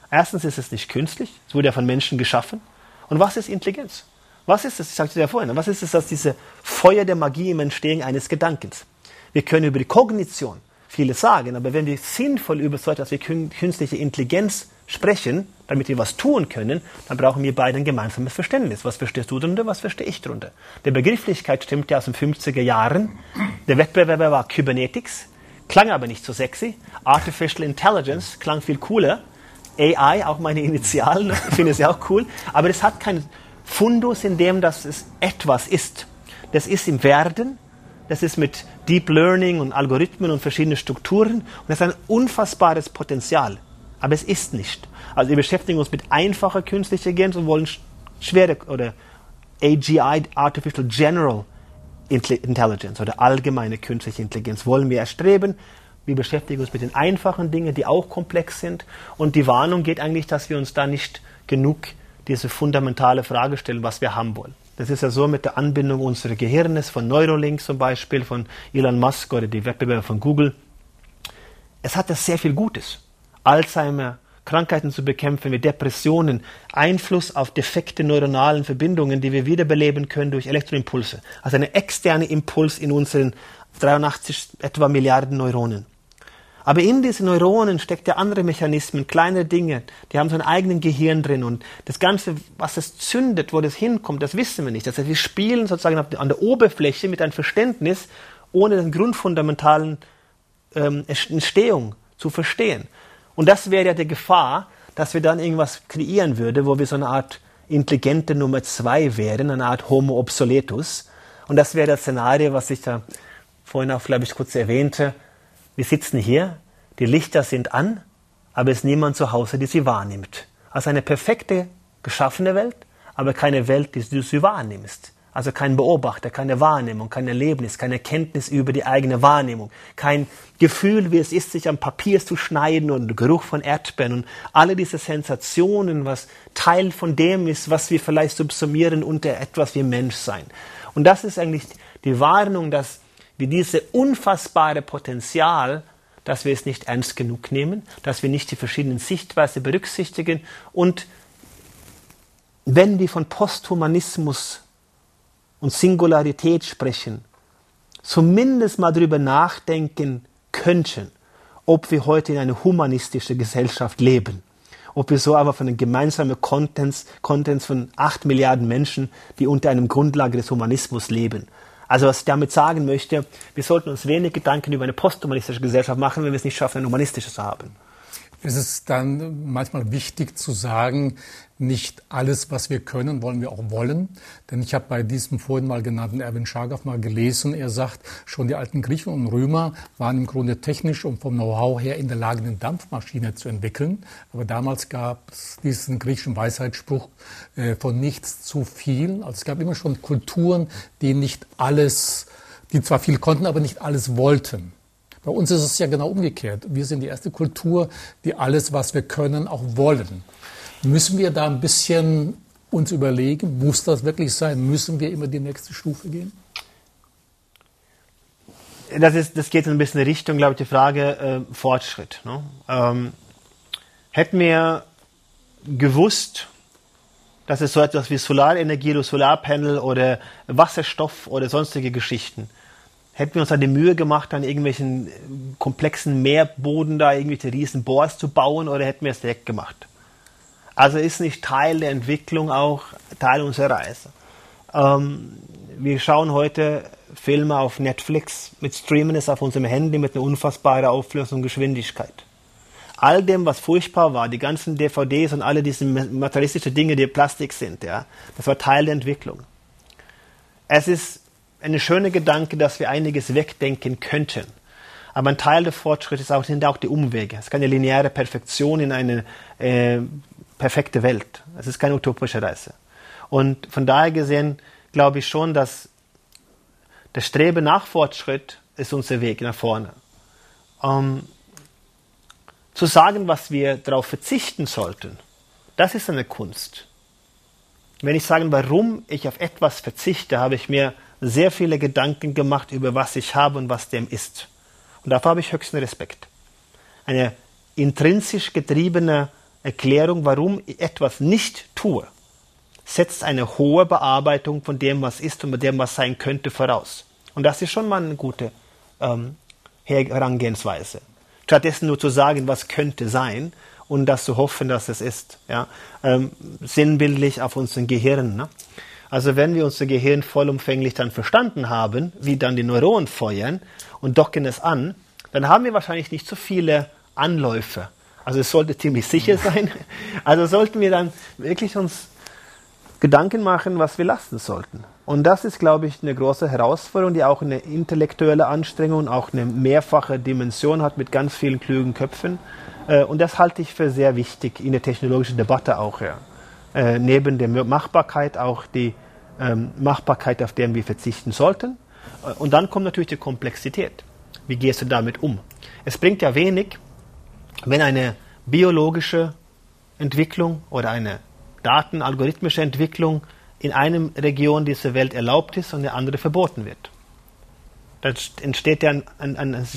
Erstens ist es nicht künstlich, es wurde ja von Menschen geschaffen. Und was ist Intelligenz? Was ist es? Ich sagte ja vorhin, was ist es als diese Feuer der Magie im Entstehen eines Gedankens? Wir können über die Kognition vieles sagen, aber wenn wir sinnvoll über so etwas wie künstliche Intelligenz sprechen, damit wir was tun können, dann brauchen wir beide ein gemeinsames Verständnis. Was verstehst du darunter, was verstehe ich darunter? Der Begrifflichkeit stimmt ja aus den 50er Jahren. Der Wettbewerber war Kybernetics, klang aber nicht so sexy. Artificial Intelligence klang viel cooler. AI, auch meine Initialen, ich finde ja auch cool. Aber das hat keinen Fundus, in dem das es etwas ist. Das ist im Werden, das ist mit Deep Learning und Algorithmen und verschiedenen Strukturen und das ist ein unfassbares Potenzial. Aber es ist nicht. Also wir beschäftigen uns mit einfacher künstlicher Intelligenz und wollen schwere oder AGI, Artificial General Intelligence oder allgemeine künstliche Intelligenz wollen wir erstreben. Wir beschäftigen uns mit den einfachen Dingen, die auch komplex sind. Und die Warnung geht eigentlich, dass wir uns da nicht genug diese fundamentale Frage stellen, was wir haben wollen. Das ist ja so mit der Anbindung unseres Gehirnes von Neuralink zum Beispiel, von Elon Musk oder die Wettbewerber von Google. Es hat ja sehr viel Gutes. Alzheimer, Krankheiten zu bekämpfen, wie Depressionen, Einfluss auf defekte neuronalen Verbindungen, die wir wiederbeleben können durch Elektroimpulse. Also eine externe Impuls in unseren 83 etwa Milliarden Neuronen. Aber in diesen Neuronen steckt ja andere Mechanismen, kleine Dinge, die haben so einen eigenen Gehirn drin und das Ganze, was es zündet, wo das hinkommt, das wissen wir nicht. Das heißt, wir spielen sozusagen an der Oberfläche mit einem Verständnis, ohne den grundfundamentalen ähm, Entstehung zu verstehen. Und das wäre ja die Gefahr, dass wir dann irgendwas kreieren würden, wo wir so eine Art intelligente Nummer zwei wären, eine Art Homo obsoletus. Und das wäre das Szenario, was ich da vorhin auch, glaube ich, kurz erwähnte, wir sitzen hier, die Lichter sind an, aber es ist niemand zu Hause, der sie wahrnimmt. Also eine perfekte geschaffene Welt, aber keine Welt, die du sie wahrnimmst. Also kein Beobachter, keine Wahrnehmung, kein Erlebnis, keine Kenntnis über die eigene Wahrnehmung, kein Gefühl, wie es ist, sich am Papier zu schneiden und Geruch von Erdbeeren und alle diese Sensationen, was Teil von dem ist, was wir vielleicht subsumieren unter etwas wie Menschsein. Und das ist eigentlich die Warnung, dass wie dieses unfassbare Potenzial, dass wir es nicht ernst genug nehmen, dass wir nicht die verschiedenen Sichtweisen berücksichtigen und wenn wir von Posthumanismus und Singularität sprechen, zumindest mal darüber nachdenken könnten, ob wir heute in einer humanistischen Gesellschaft leben. Ob wir so aber von einem gemeinsamen Contents, Contents von acht Milliarden Menschen, die unter einem Grundlage des Humanismus leben. Also was ich damit sagen möchte, wir sollten uns wenig Gedanken über eine posthumanistische Gesellschaft machen, wenn wir es nicht schaffen, eine humanistische zu haben. Es ist dann manchmal wichtig zu sagen, nicht alles, was wir können, wollen wir auch wollen. Denn ich habe bei diesem vorhin mal genannten Erwin Schagaff mal gelesen, er sagt, schon die alten Griechen und Römer waren im Grunde technisch und vom Know-how her in der Lage, eine Dampfmaschine zu entwickeln. Aber damals gab es diesen griechischen Weisheitsspruch äh, von nichts zu viel. Also es gab immer schon Kulturen, die nicht alles, die zwar viel konnten, aber nicht alles wollten. Bei uns ist es ja genau umgekehrt. Wir sind die erste Kultur, die alles, was wir können, auch wollen. Müssen wir da ein bisschen uns überlegen, muss das wirklich sein? Müssen wir immer die nächste Stufe gehen? Das, ist, das geht in ein bisschen Richtung, glaube ich, die Frage äh, Fortschritt. Ne? Ähm, hätten wir gewusst, dass es so etwas wie Solarenergie oder Solarpanel oder Wasserstoff oder sonstige Geschichten hätten wir uns dann die Mühe gemacht, an irgendwelchen komplexen Meerboden da irgendwelche riesen Bohrs zu bauen oder hätten wir es direkt gemacht? Also ist nicht Teil der Entwicklung auch Teil unserer Reise. Ähm, wir schauen heute Filme auf Netflix, mit Streamen es auf unserem Handy mit einer unfassbaren Auflösung und Geschwindigkeit. All dem, was furchtbar war, die ganzen DVDs und alle diese materialistischen Dinge, die Plastik sind, ja, das war Teil der Entwicklung. Es ist eine schöne Gedanke, dass wir einiges wegdenken könnten. Aber ein Teil der Fortschritte ist auch, sind auch die Umwege. Es ist keine lineare Perfektion in eine äh, perfekte Welt. Es ist keine utopische Reise. Und von daher gesehen glaube ich schon, dass der Strebe nach Fortschritt ist unser Weg nach vorne. Ähm, zu sagen, was wir darauf verzichten sollten, das ist eine Kunst. Wenn ich sage, warum ich auf etwas verzichte, habe ich mir sehr viele Gedanken gemacht über was ich habe und was dem ist. Und dafür habe ich höchsten Respekt. Eine intrinsisch getriebene Erklärung, warum ich etwas nicht tue, setzt eine hohe Bearbeitung von dem, was ist und von dem, was sein könnte, voraus. Und das ist schon mal eine gute ähm, Herangehensweise. Stattdessen nur zu sagen, was könnte sein und das zu hoffen, dass es ist. Ja? Ähm, sinnbildlich auf unseren Gehirn. Ne? Also wenn wir unser Gehirn vollumfänglich dann verstanden haben, wie dann die Neuronen feuern und docken es an, dann haben wir wahrscheinlich nicht so viele Anläufe. Also es sollte ziemlich sicher sein. Also sollten wir dann wirklich uns Gedanken machen, was wir lassen sollten. Und das ist, glaube ich, eine große Herausforderung, die auch eine intellektuelle Anstrengung, auch eine mehrfache Dimension hat mit ganz vielen klugen Köpfen. Äh, und das halte ich für sehr wichtig in der technologischen Debatte auch. Ja. Äh, neben der Machbarkeit auch die ähm, Machbarkeit, auf der wir verzichten sollten. Äh, und dann kommt natürlich die Komplexität. Wie gehst du damit um? Es bringt ja wenig, wenn eine biologische Entwicklung oder eine datenalgorithmische Entwicklung in einem Region dieser Welt erlaubt ist und in der andere verboten wird. Da entsteht ja ein, ein, ein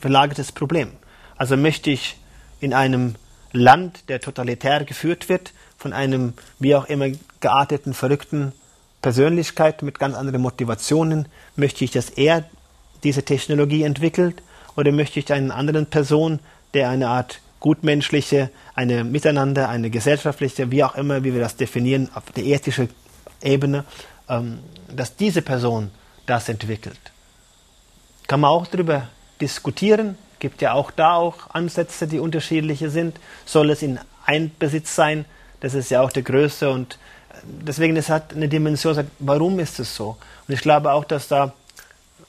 verlagertes Problem. Also möchte ich in einem Land, der totalitär geführt wird, von einem wie auch immer gearteten, verrückten Persönlichkeit mit ganz anderen Motivationen, möchte ich, dass er diese Technologie entwickelt oder möchte ich einen anderen Person, der eine Art gutmenschliche, eine Miteinander, eine gesellschaftliche, wie auch immer, wie wir das definieren, auf der ethischen Ebene, ähm, dass diese Person das entwickelt. Kann man auch darüber diskutieren, gibt ja auch da auch Ansätze, die unterschiedliche sind. Soll es in Einbesitz sein? Das ist ja auch der Größe und äh, deswegen es hat eine Dimension, warum ist es so? Und ich glaube auch, dass da,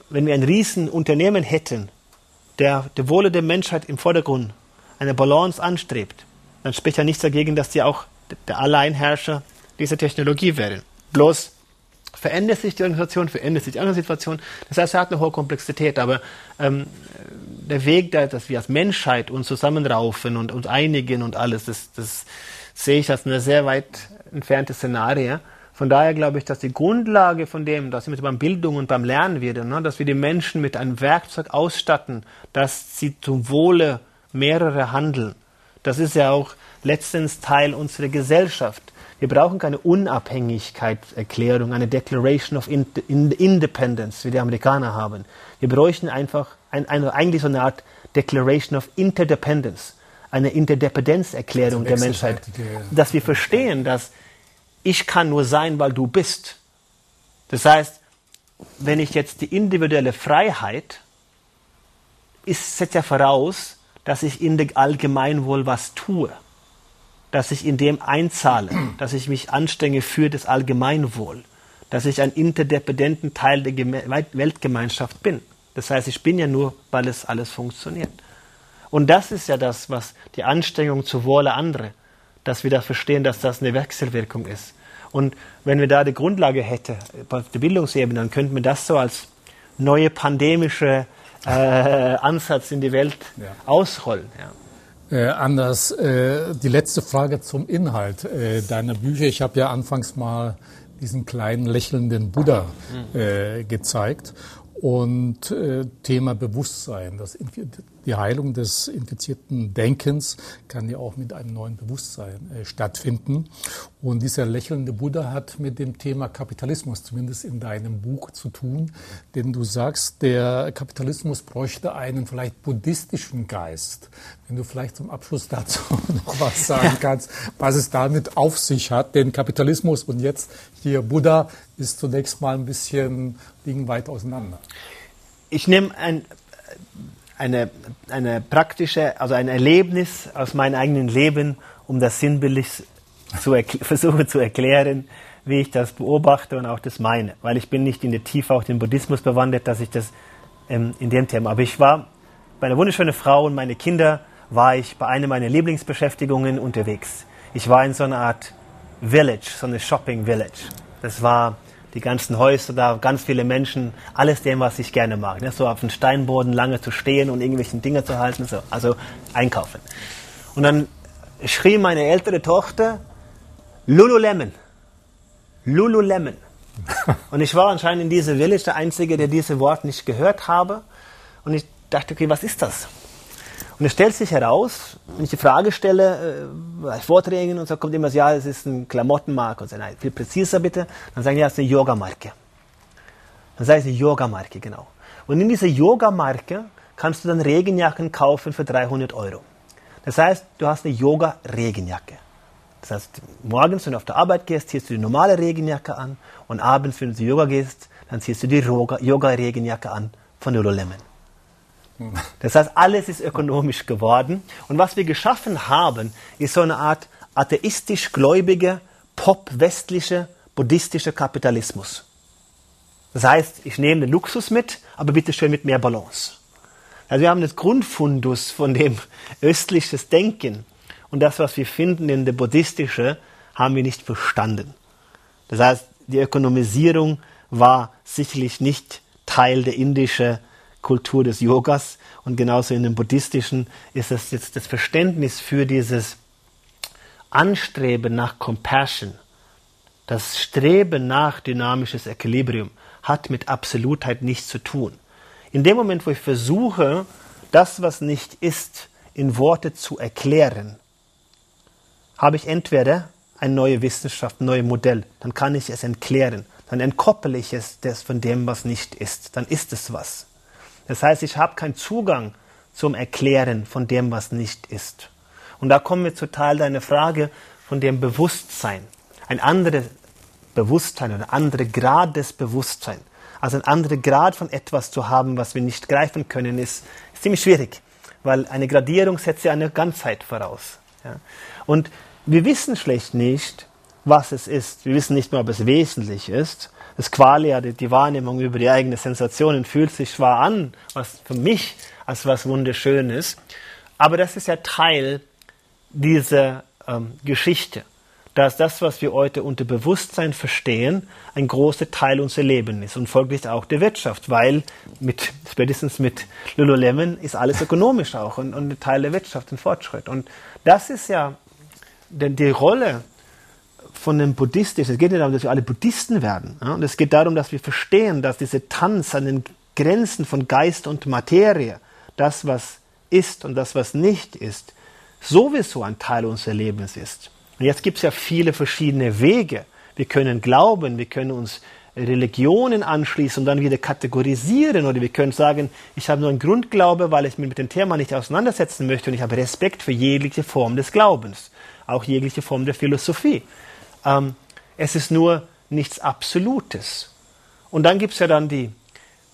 wenn wir ein Riesenunternehmen hätten, der, der Wohle der Menschheit im Vordergrund eine Balance anstrebt, dann spricht ja nichts dagegen, dass die auch der Alleinherrscher dieser Technologie wären. Bloß verändert sich die Organisation, verändert sich die andere Situation. Das heißt, er hat eine hohe Komplexität, aber ähm, der Weg, dass wir als Menschheit uns zusammenraufen und uns einigen und alles, das, das sehe ich als eine sehr weit entfernte Szenario. Von daher glaube ich, dass die Grundlage von dem, dass wir beim Bildung und beim Lernen wieder, ne, dass wir die Menschen mit einem Werkzeug ausstatten, dass sie zum Wohle mehrerer handeln. Das ist ja auch letztens Teil unserer Gesellschaft. Wir brauchen keine Unabhängigkeitserklärung, eine Declaration of Independence, wie die Amerikaner haben. Wir bräuchten einfach ein, eine, eigentlich so eine Art Declaration of Interdependence, eine Interdependenzerklärung der Menschheit, dass wir verstehen, dass ich kann nur sein, weil du bist. Das heißt, wenn ich jetzt die individuelle Freiheit ist, setzt ja voraus, dass ich in der Allgemeinwohl was tue dass ich in dem einzahle, dass ich mich anstrenge für das Allgemeinwohl, dass ich ein interdependenten Teil der Weltgemeinschaft bin. Das heißt, ich bin ja nur, weil es alles funktioniert. Und das ist ja das, was die Anstrengung zur Wohle andere, dass wir da verstehen, dass das eine Wechselwirkung ist. Und wenn wir da die Grundlage hätten, auf der Bildungsebene, dann könnten wir das so als neue pandemische äh, Ansatz in die Welt ja. ausrollen. Ja. Äh, Anders, äh, die letzte Frage zum Inhalt äh, deiner Bücher. Ich habe ja anfangs mal diesen kleinen lächelnden Buddha äh, gezeigt. Und äh, Thema Bewusstsein, das, die Heilung des infizierten Denkens kann ja auch mit einem neuen Bewusstsein äh, stattfinden. Und dieser lächelnde Buddha hat mit dem Thema Kapitalismus, zumindest in deinem Buch, zu tun. Denn du sagst, der Kapitalismus bräuchte einen vielleicht buddhistischen Geist. Wenn du vielleicht zum Abschluss dazu noch was sagen kannst, was es damit auf sich hat. Denn Kapitalismus und jetzt hier Buddha ist zunächst mal ein bisschen, liegen weit auseinander. Ich nehme ein, eine, eine praktische, also ein Erlebnis aus meinem eigenen Leben, um das sinnbildlich zu versuche zu erklären, wie ich das beobachte und auch das meine. Weil ich bin nicht in der Tiefe auch den Buddhismus bewandert, dass ich das ähm, in dem Thema. Aber ich war bei einer wunderschönen Frau und meine Kinder war ich bei einer meiner Lieblingsbeschäftigungen unterwegs. Ich war in so einer Art Village, so eine Shopping Village. Das war die ganzen Häuser da, ganz viele Menschen, alles dem, was ich gerne mag. Ne? So auf dem Steinboden lange zu stehen und irgendwelchen Dinge zu halten, so. also einkaufen. Und dann schrie meine ältere Tochter, Lululemon. Lululemon. Und ich war anscheinend in dieser Village der Einzige, der dieses Wort nicht gehört habe. Und ich dachte, okay, was ist das? Und es stellt sich heraus, wenn ich die Frage stelle, äh, bei Vorträgen und so kommt immer, ja, es ist ein Klamottenmarke. Und so, nein, viel präziser bitte. Dann sagen die, ja, es ist eine Yoga-Marke. Dann sage ich, eine Yoga-Marke, genau. Und in dieser Yoga-Marke kannst du dann Regenjacken kaufen für 300 Euro. Das heißt, du hast eine Yoga-Regenjacke. Das heißt, morgens, wenn du auf der Arbeit gehst, ziehst du die normale Regenjacke an und abends, wenn du zu Yoga gehst, dann ziehst du die Yoga-Regenjacke an von Lululemon. Das heißt, alles ist ökonomisch geworden. Und was wir geschaffen haben, ist so eine Art atheistisch-gläubige, pop-westliche, buddhistische Kapitalismus. Das heißt, ich nehme den Luxus mit, aber bitte schön mit mehr Balance. Also wir haben das Grundfundus von dem östliches Denken und das, was wir finden in der buddhistische, haben wir nicht verstanden. Das heißt, die Ökonomisierung war sicherlich nicht Teil der indischen Kultur des Yogas. Und genauso in dem buddhistischen ist es jetzt das Verständnis für dieses Anstreben nach Compassion, das Streben nach dynamisches Equilibrium hat mit Absolutheit nichts zu tun. In dem Moment, wo ich versuche, das, was nicht ist, in Worte zu erklären, habe ich entweder eine neue Wissenschaft, ein neues Modell, dann kann ich es entklären, dann entkoppel ich es von dem, was nicht ist, dann ist es was. Das heißt, ich habe keinen Zugang zum Erklären von dem, was nicht ist. Und da kommen wir zu Teil deiner Frage von dem Bewusstsein. Ein anderes Bewusstsein oder ein anderer Grad des Bewusstseins. Also ein anderer Grad von etwas zu haben, was wir nicht greifen können, ist, ist ziemlich schwierig, weil eine Gradierung setzt ja eine Ganzheit voraus. Ja. Und wir wissen schlecht nicht, was es ist. Wir wissen nicht mehr, ob es wesentlich ist. Das Qualia, die, die Wahrnehmung über die eigenen Sensationen, fühlt sich zwar an, was für mich als was Wunderschönes, aber das ist ja Teil dieser ähm, Geschichte, dass das, was wir heute unter Bewusstsein verstehen, ein großer Teil unseres Lebens ist und folglich auch der Wirtschaft, weil mit, spätestens mit Lululemon ist alles ökonomisch auch und, und ein Teil der Wirtschaft, ein Fortschritt. Und das ist ja denn die Rolle von dem Buddhistischen, es geht nicht darum, dass wir alle Buddhisten werden. Ja? Und es geht darum, dass wir verstehen, dass dieser Tanz an den Grenzen von Geist und Materie, das, was ist und das, was nicht ist, sowieso ein Teil unseres Lebens ist. Und jetzt gibt es ja viele verschiedene Wege. Wir können glauben, wir können uns Religionen anschließen und dann wieder kategorisieren oder wir können sagen, ich habe nur einen Grundglaube, weil ich mich mit dem Thema nicht auseinandersetzen möchte und ich habe Respekt für jegliche Form des Glaubens auch jegliche Form der Philosophie. Ähm, es ist nur nichts Absolutes. Und dann gibt es ja dann die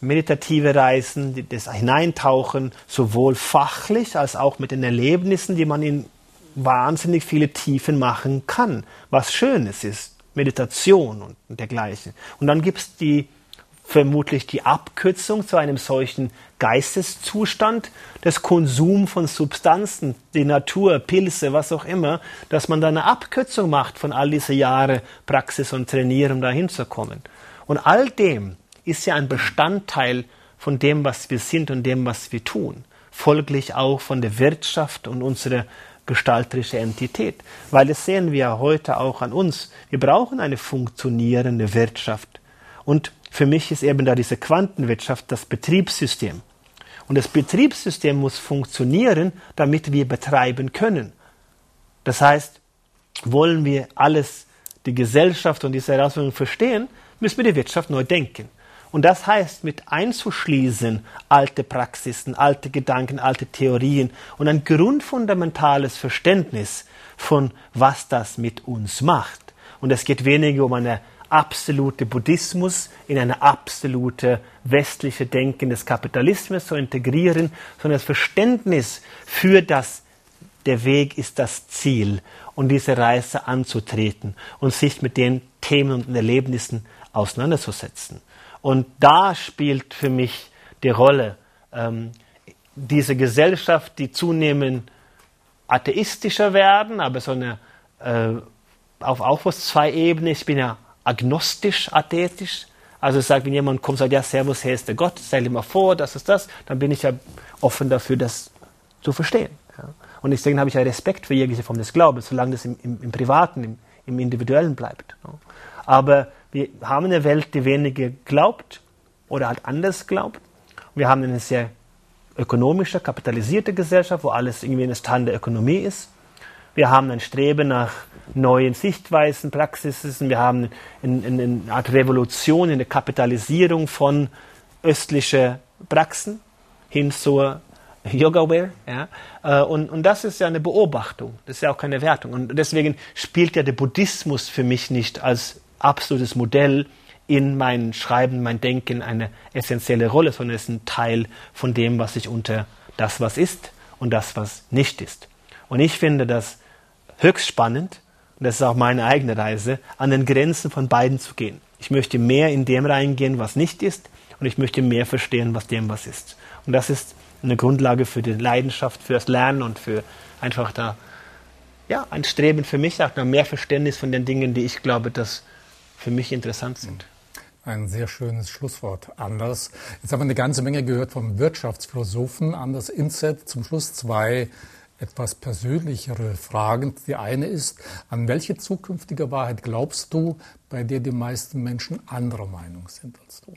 meditative Reisen, das Hineintauchen, sowohl fachlich als auch mit den Erlebnissen, die man in wahnsinnig viele Tiefen machen kann, was Schönes ist. Meditation und dergleichen. Und dann gibt es die vermutlich die Abkürzung zu einem solchen Geisteszustand, des Konsum von Substanzen, die Natur, Pilze, was auch immer, dass man da eine Abkürzung macht von all diese Jahre Praxis und Trainieren, um da hinzukommen. Und all dem ist ja ein Bestandteil von dem, was wir sind und dem, was wir tun. Folglich auch von der Wirtschaft und unserer gestalterische Entität. Weil das sehen wir heute auch an uns. Wir brauchen eine funktionierende Wirtschaft. Und für mich ist eben da diese Quantenwirtschaft das Betriebssystem. Und das Betriebssystem muss funktionieren, damit wir betreiben können. Das heißt, wollen wir alles die Gesellschaft und diese Herausforderungen verstehen, müssen wir die Wirtschaft neu denken. Und das heißt, mit einzuschließen alte Praxisen, alte Gedanken, alte Theorien und ein grundfundamentales Verständnis von, was das mit uns macht. Und es geht weniger um eine absolute Buddhismus in eine absolute westliche Denken des Kapitalismus zu integrieren, sondern das Verständnis für das, der Weg ist das Ziel und diese Reise anzutreten und sich mit den Themen und Erlebnissen auseinanderzusetzen. Und da spielt für mich die Rolle ähm, diese Gesellschaft, die zunehmend atheistischer werden, aber so eine äh, auf auch zwei Ebenen. Ich bin ja agnostisch, atheistisch. Also ich sage, wenn jemand kommt und sagt, ja, Servus, hier ist der Gott, stell dir mal vor, das ist das, dann bin ich ja offen dafür, das zu verstehen. Ja. Und deswegen habe ich ja Respekt für jegliche Form des Glaubens, solange das im, im, im Privaten, im, im, Individuellen bleibt. Ja. Aber wir haben eine Welt, die weniger glaubt oder halt anders glaubt. Wir haben eine sehr ökonomische, kapitalisierte Gesellschaft, wo alles irgendwie ein Stand der Ökonomie ist. Wir haben ein Streben nach neuen Sichtweisen, Praxisen. Wir haben eine, eine Art Revolution in der Kapitalisierung von östlichen Praxen hin zur Yoga-Wear. Ja? Äh, und, und das ist ja eine Beobachtung, das ist ja auch keine Wertung. Und deswegen spielt ja der Buddhismus für mich nicht als absolutes Modell in mein Schreiben, mein Denken eine essentielle Rolle, sondern es ist ein Teil von dem, was ich unter das, was ist und das, was nicht ist. Und ich finde das höchst spannend, und das ist auch meine eigene Reise, an den Grenzen von beiden zu gehen. Ich möchte mehr in dem reingehen, was nicht ist, und ich möchte mehr verstehen, was dem was ist. Und das ist eine Grundlage für die Leidenschaft, für das Lernen und für einfach da, ja, ein Streben für mich nach mehr Verständnis von den Dingen, die ich glaube, dass für mich interessant sind. Ein sehr schönes Schlusswort, Anders. Jetzt haben wir eine ganze Menge gehört vom Wirtschaftsphilosophen Anders Inset. Zum Schluss zwei etwas persönlichere Fragen. Die eine ist, an welche zukünftige Wahrheit glaubst du, bei der die meisten Menschen anderer Meinung sind als du?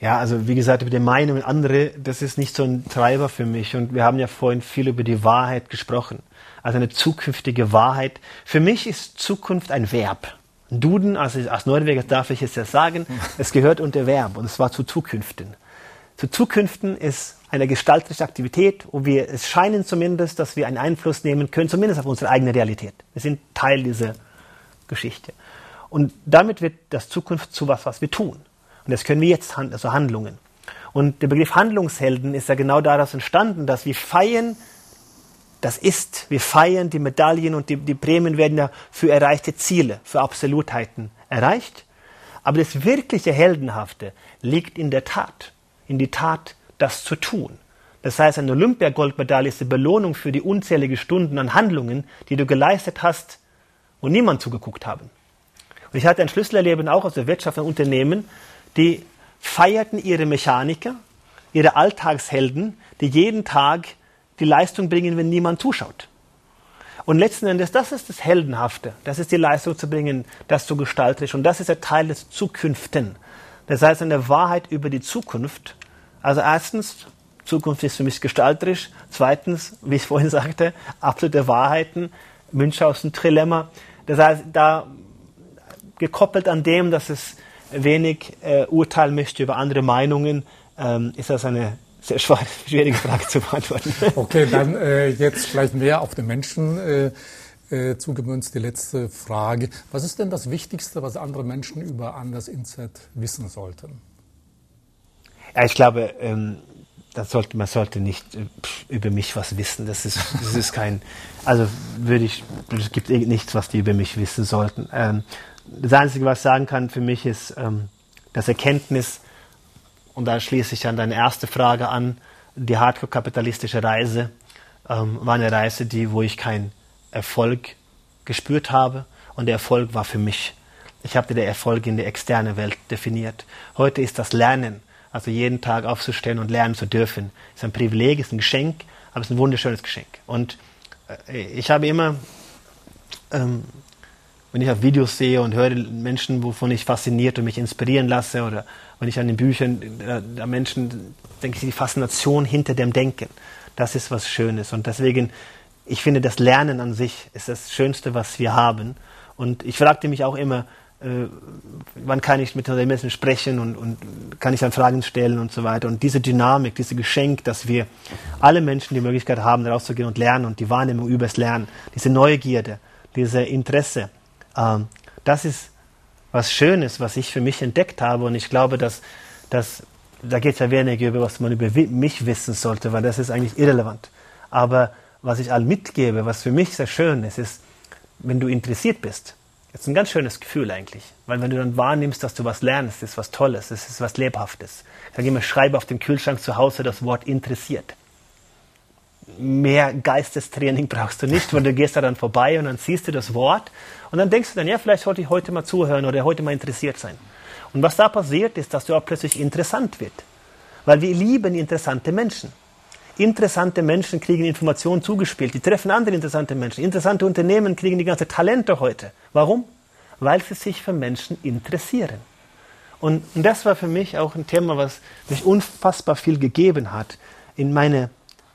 Ja, also wie gesagt, über die Meinung andere, das ist nicht so ein Treiber für mich. Und wir haben ja vorhin viel über die Wahrheit gesprochen. Also eine zukünftige Wahrheit. Für mich ist Zukunft ein Verb. Duden, also als Norweger darf ich es ja sagen, es gehört unter Verb und es war zu Zukünften. Zu Zukünften ist eine gestalterische Aktivität, wo wir es scheinen zumindest, dass wir einen Einfluss nehmen können, zumindest auf unsere eigene Realität. Wir sind Teil dieser Geschichte. Und damit wird das Zukunft zu was, was wir tun. Und das können wir jetzt, also Handlungen. Und der Begriff Handlungshelden ist ja genau daraus entstanden, dass wir feiern, das ist, wir feiern die Medaillen und die, die Prämien werden ja für erreichte Ziele, für Absolutheiten erreicht. Aber das wirkliche Heldenhafte liegt in der Tat, in die Tat das zu tun. Das heißt, eine Olympiagoldmedaille ist die Belohnung für die unzähligen Stunden an Handlungen, die du geleistet hast, wo niemand zugeguckt haben. Und ich hatte ein Schlüsselerleben auch aus der Wirtschaft und Unternehmen, die feierten ihre Mechaniker, ihre Alltagshelden, die jeden Tag die Leistung bringen, wenn niemand zuschaut. Und letzten Endes, das ist das Heldenhafte. Das ist die Leistung zu bringen, das zu gestalterisch. Und das ist der Teil des Zukünften. Das heißt, eine Wahrheit über die Zukunft also erstens, Zukunft ist für mich gestalterisch. Zweitens, wie ich vorhin sagte, absolute Wahrheiten, Münchhausen Trilemma. Das heißt, da gekoppelt an dem, dass es wenig äh, urteilen möchte über andere Meinungen, ähm, ist das eine sehr schwierige Frage zu beantworten. Okay, dann äh, jetzt vielleicht mehr auf den Menschen äh, äh, zugemünzt die letzte Frage. Was ist denn das Wichtigste, was andere Menschen über Anders Inset wissen sollten? Ja, ich glaube, ähm, das sollte, man sollte nicht äh, über mich was wissen. Das ist, das ist kein, also würde ich, es gibt eh nichts, was die über mich wissen sollten. Ähm, das Einzige, was ich sagen kann für mich ist, ähm, das Erkenntnis, und da schließe ich an deine erste Frage an, die hardcore-kapitalistische Reise ähm, war eine Reise, die, wo ich keinen Erfolg gespürt habe. Und der Erfolg war für mich. Ich habe den Erfolg in der externen Welt definiert. Heute ist das Lernen also jeden Tag aufzustehen und lernen zu dürfen, ist ein Privileg, ist ein Geschenk, aber es ist ein wunderschönes Geschenk. Und äh, ich habe immer, ähm, wenn ich auf Videos sehe und höre Menschen, wovon ich fasziniert und mich inspirieren lasse, oder wenn ich an den Büchern äh, der Menschen denke ich, die Faszination hinter dem Denken, das ist was Schönes. Und deswegen, ich finde, das Lernen an sich ist das Schönste, was wir haben. Und ich fragte mich auch immer, äh, wann kann ich mit den Menschen sprechen und, und kann ich dann Fragen stellen und so weiter. Und diese Dynamik, dieses Geschenk, dass wir alle Menschen die Möglichkeit haben, rauszugehen und lernen und die Wahrnehmung übers Lernen, diese Neugierde, dieses Interesse, ähm, das ist was Schönes, was ich für mich entdeckt habe. Und ich glaube, dass, dass da geht es ja weniger über, was man über mich wissen sollte, weil das ist eigentlich irrelevant. Aber was ich allen mitgebe, was für mich sehr schön ist, ist, wenn du interessiert bist, das ist ein ganz schönes Gefühl eigentlich. Weil wenn du dann wahrnimmst, dass du was lernst, ist was Tolles, es ist was Lebhaftes. Ich sage immer, schreibe auf dem Kühlschrank zu Hause das Wort interessiert. Mehr Geistestraining brauchst du nicht, weil du gehst da dann vorbei und dann siehst du das Wort und dann denkst du dann, ja, vielleicht sollte ich heute mal zuhören oder heute mal interessiert sein. Und was da passiert, ist, dass du auch plötzlich interessant wird. Weil wir lieben interessante Menschen. Interessante Menschen kriegen Informationen zugespielt, die treffen andere interessante Menschen. Interessante Unternehmen kriegen die ganze Talente heute. Warum? Weil sie sich für Menschen interessieren. Und, und das war für mich auch ein Thema, was mich unfassbar viel gegeben hat in meine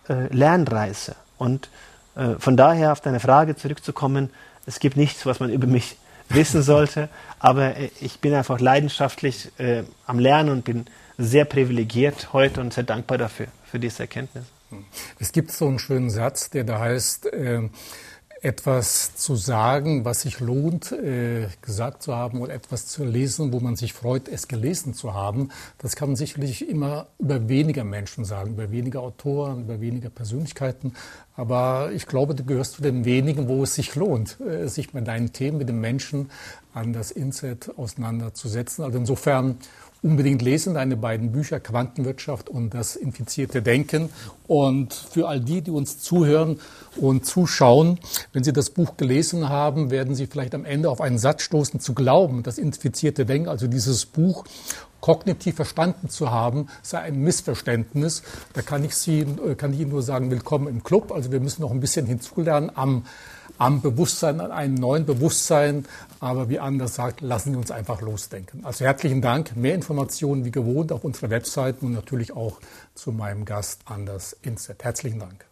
äh, Lernreise. Und äh, von daher auf deine Frage zurückzukommen, es gibt nichts, was man über mich wissen sollte, aber äh, ich bin einfach leidenschaftlich äh, am Lernen und bin sehr privilegiert heute und sehr dankbar dafür, für diese Erkenntnis. Es gibt so einen schönen Satz, der da heißt, äh, etwas zu sagen, was sich lohnt, äh, gesagt zu haben oder etwas zu lesen, wo man sich freut, es gelesen zu haben. Das kann man sicherlich immer über weniger Menschen sagen, über weniger Autoren, über weniger Persönlichkeiten. Aber ich glaube, du gehörst zu den wenigen, wo es sich lohnt, äh, sich mit deinen Themen, mit den Menschen an das Inset auseinanderzusetzen. Also insofern unbedingt lesen, deine beiden Bücher Quantenwirtschaft und das infizierte Denken. Und für all die, die uns zuhören und zuschauen, wenn Sie das Buch gelesen haben, werden Sie vielleicht am Ende auf einen Satz stoßen, zu glauben, das infizierte Denken, also dieses Buch kognitiv verstanden zu haben, sei ein Missverständnis. Da kann ich, Sie, kann ich Ihnen nur sagen, willkommen im Club. Also wir müssen noch ein bisschen hinzulernen am am Bewusstsein, an einem neuen Bewusstsein. Aber wie Anders sagt, lassen Sie uns einfach losdenken. Also herzlichen Dank. Mehr Informationen wie gewohnt auf unserer Website und natürlich auch zu meinem Gast Anders Inset. Herzlichen Dank.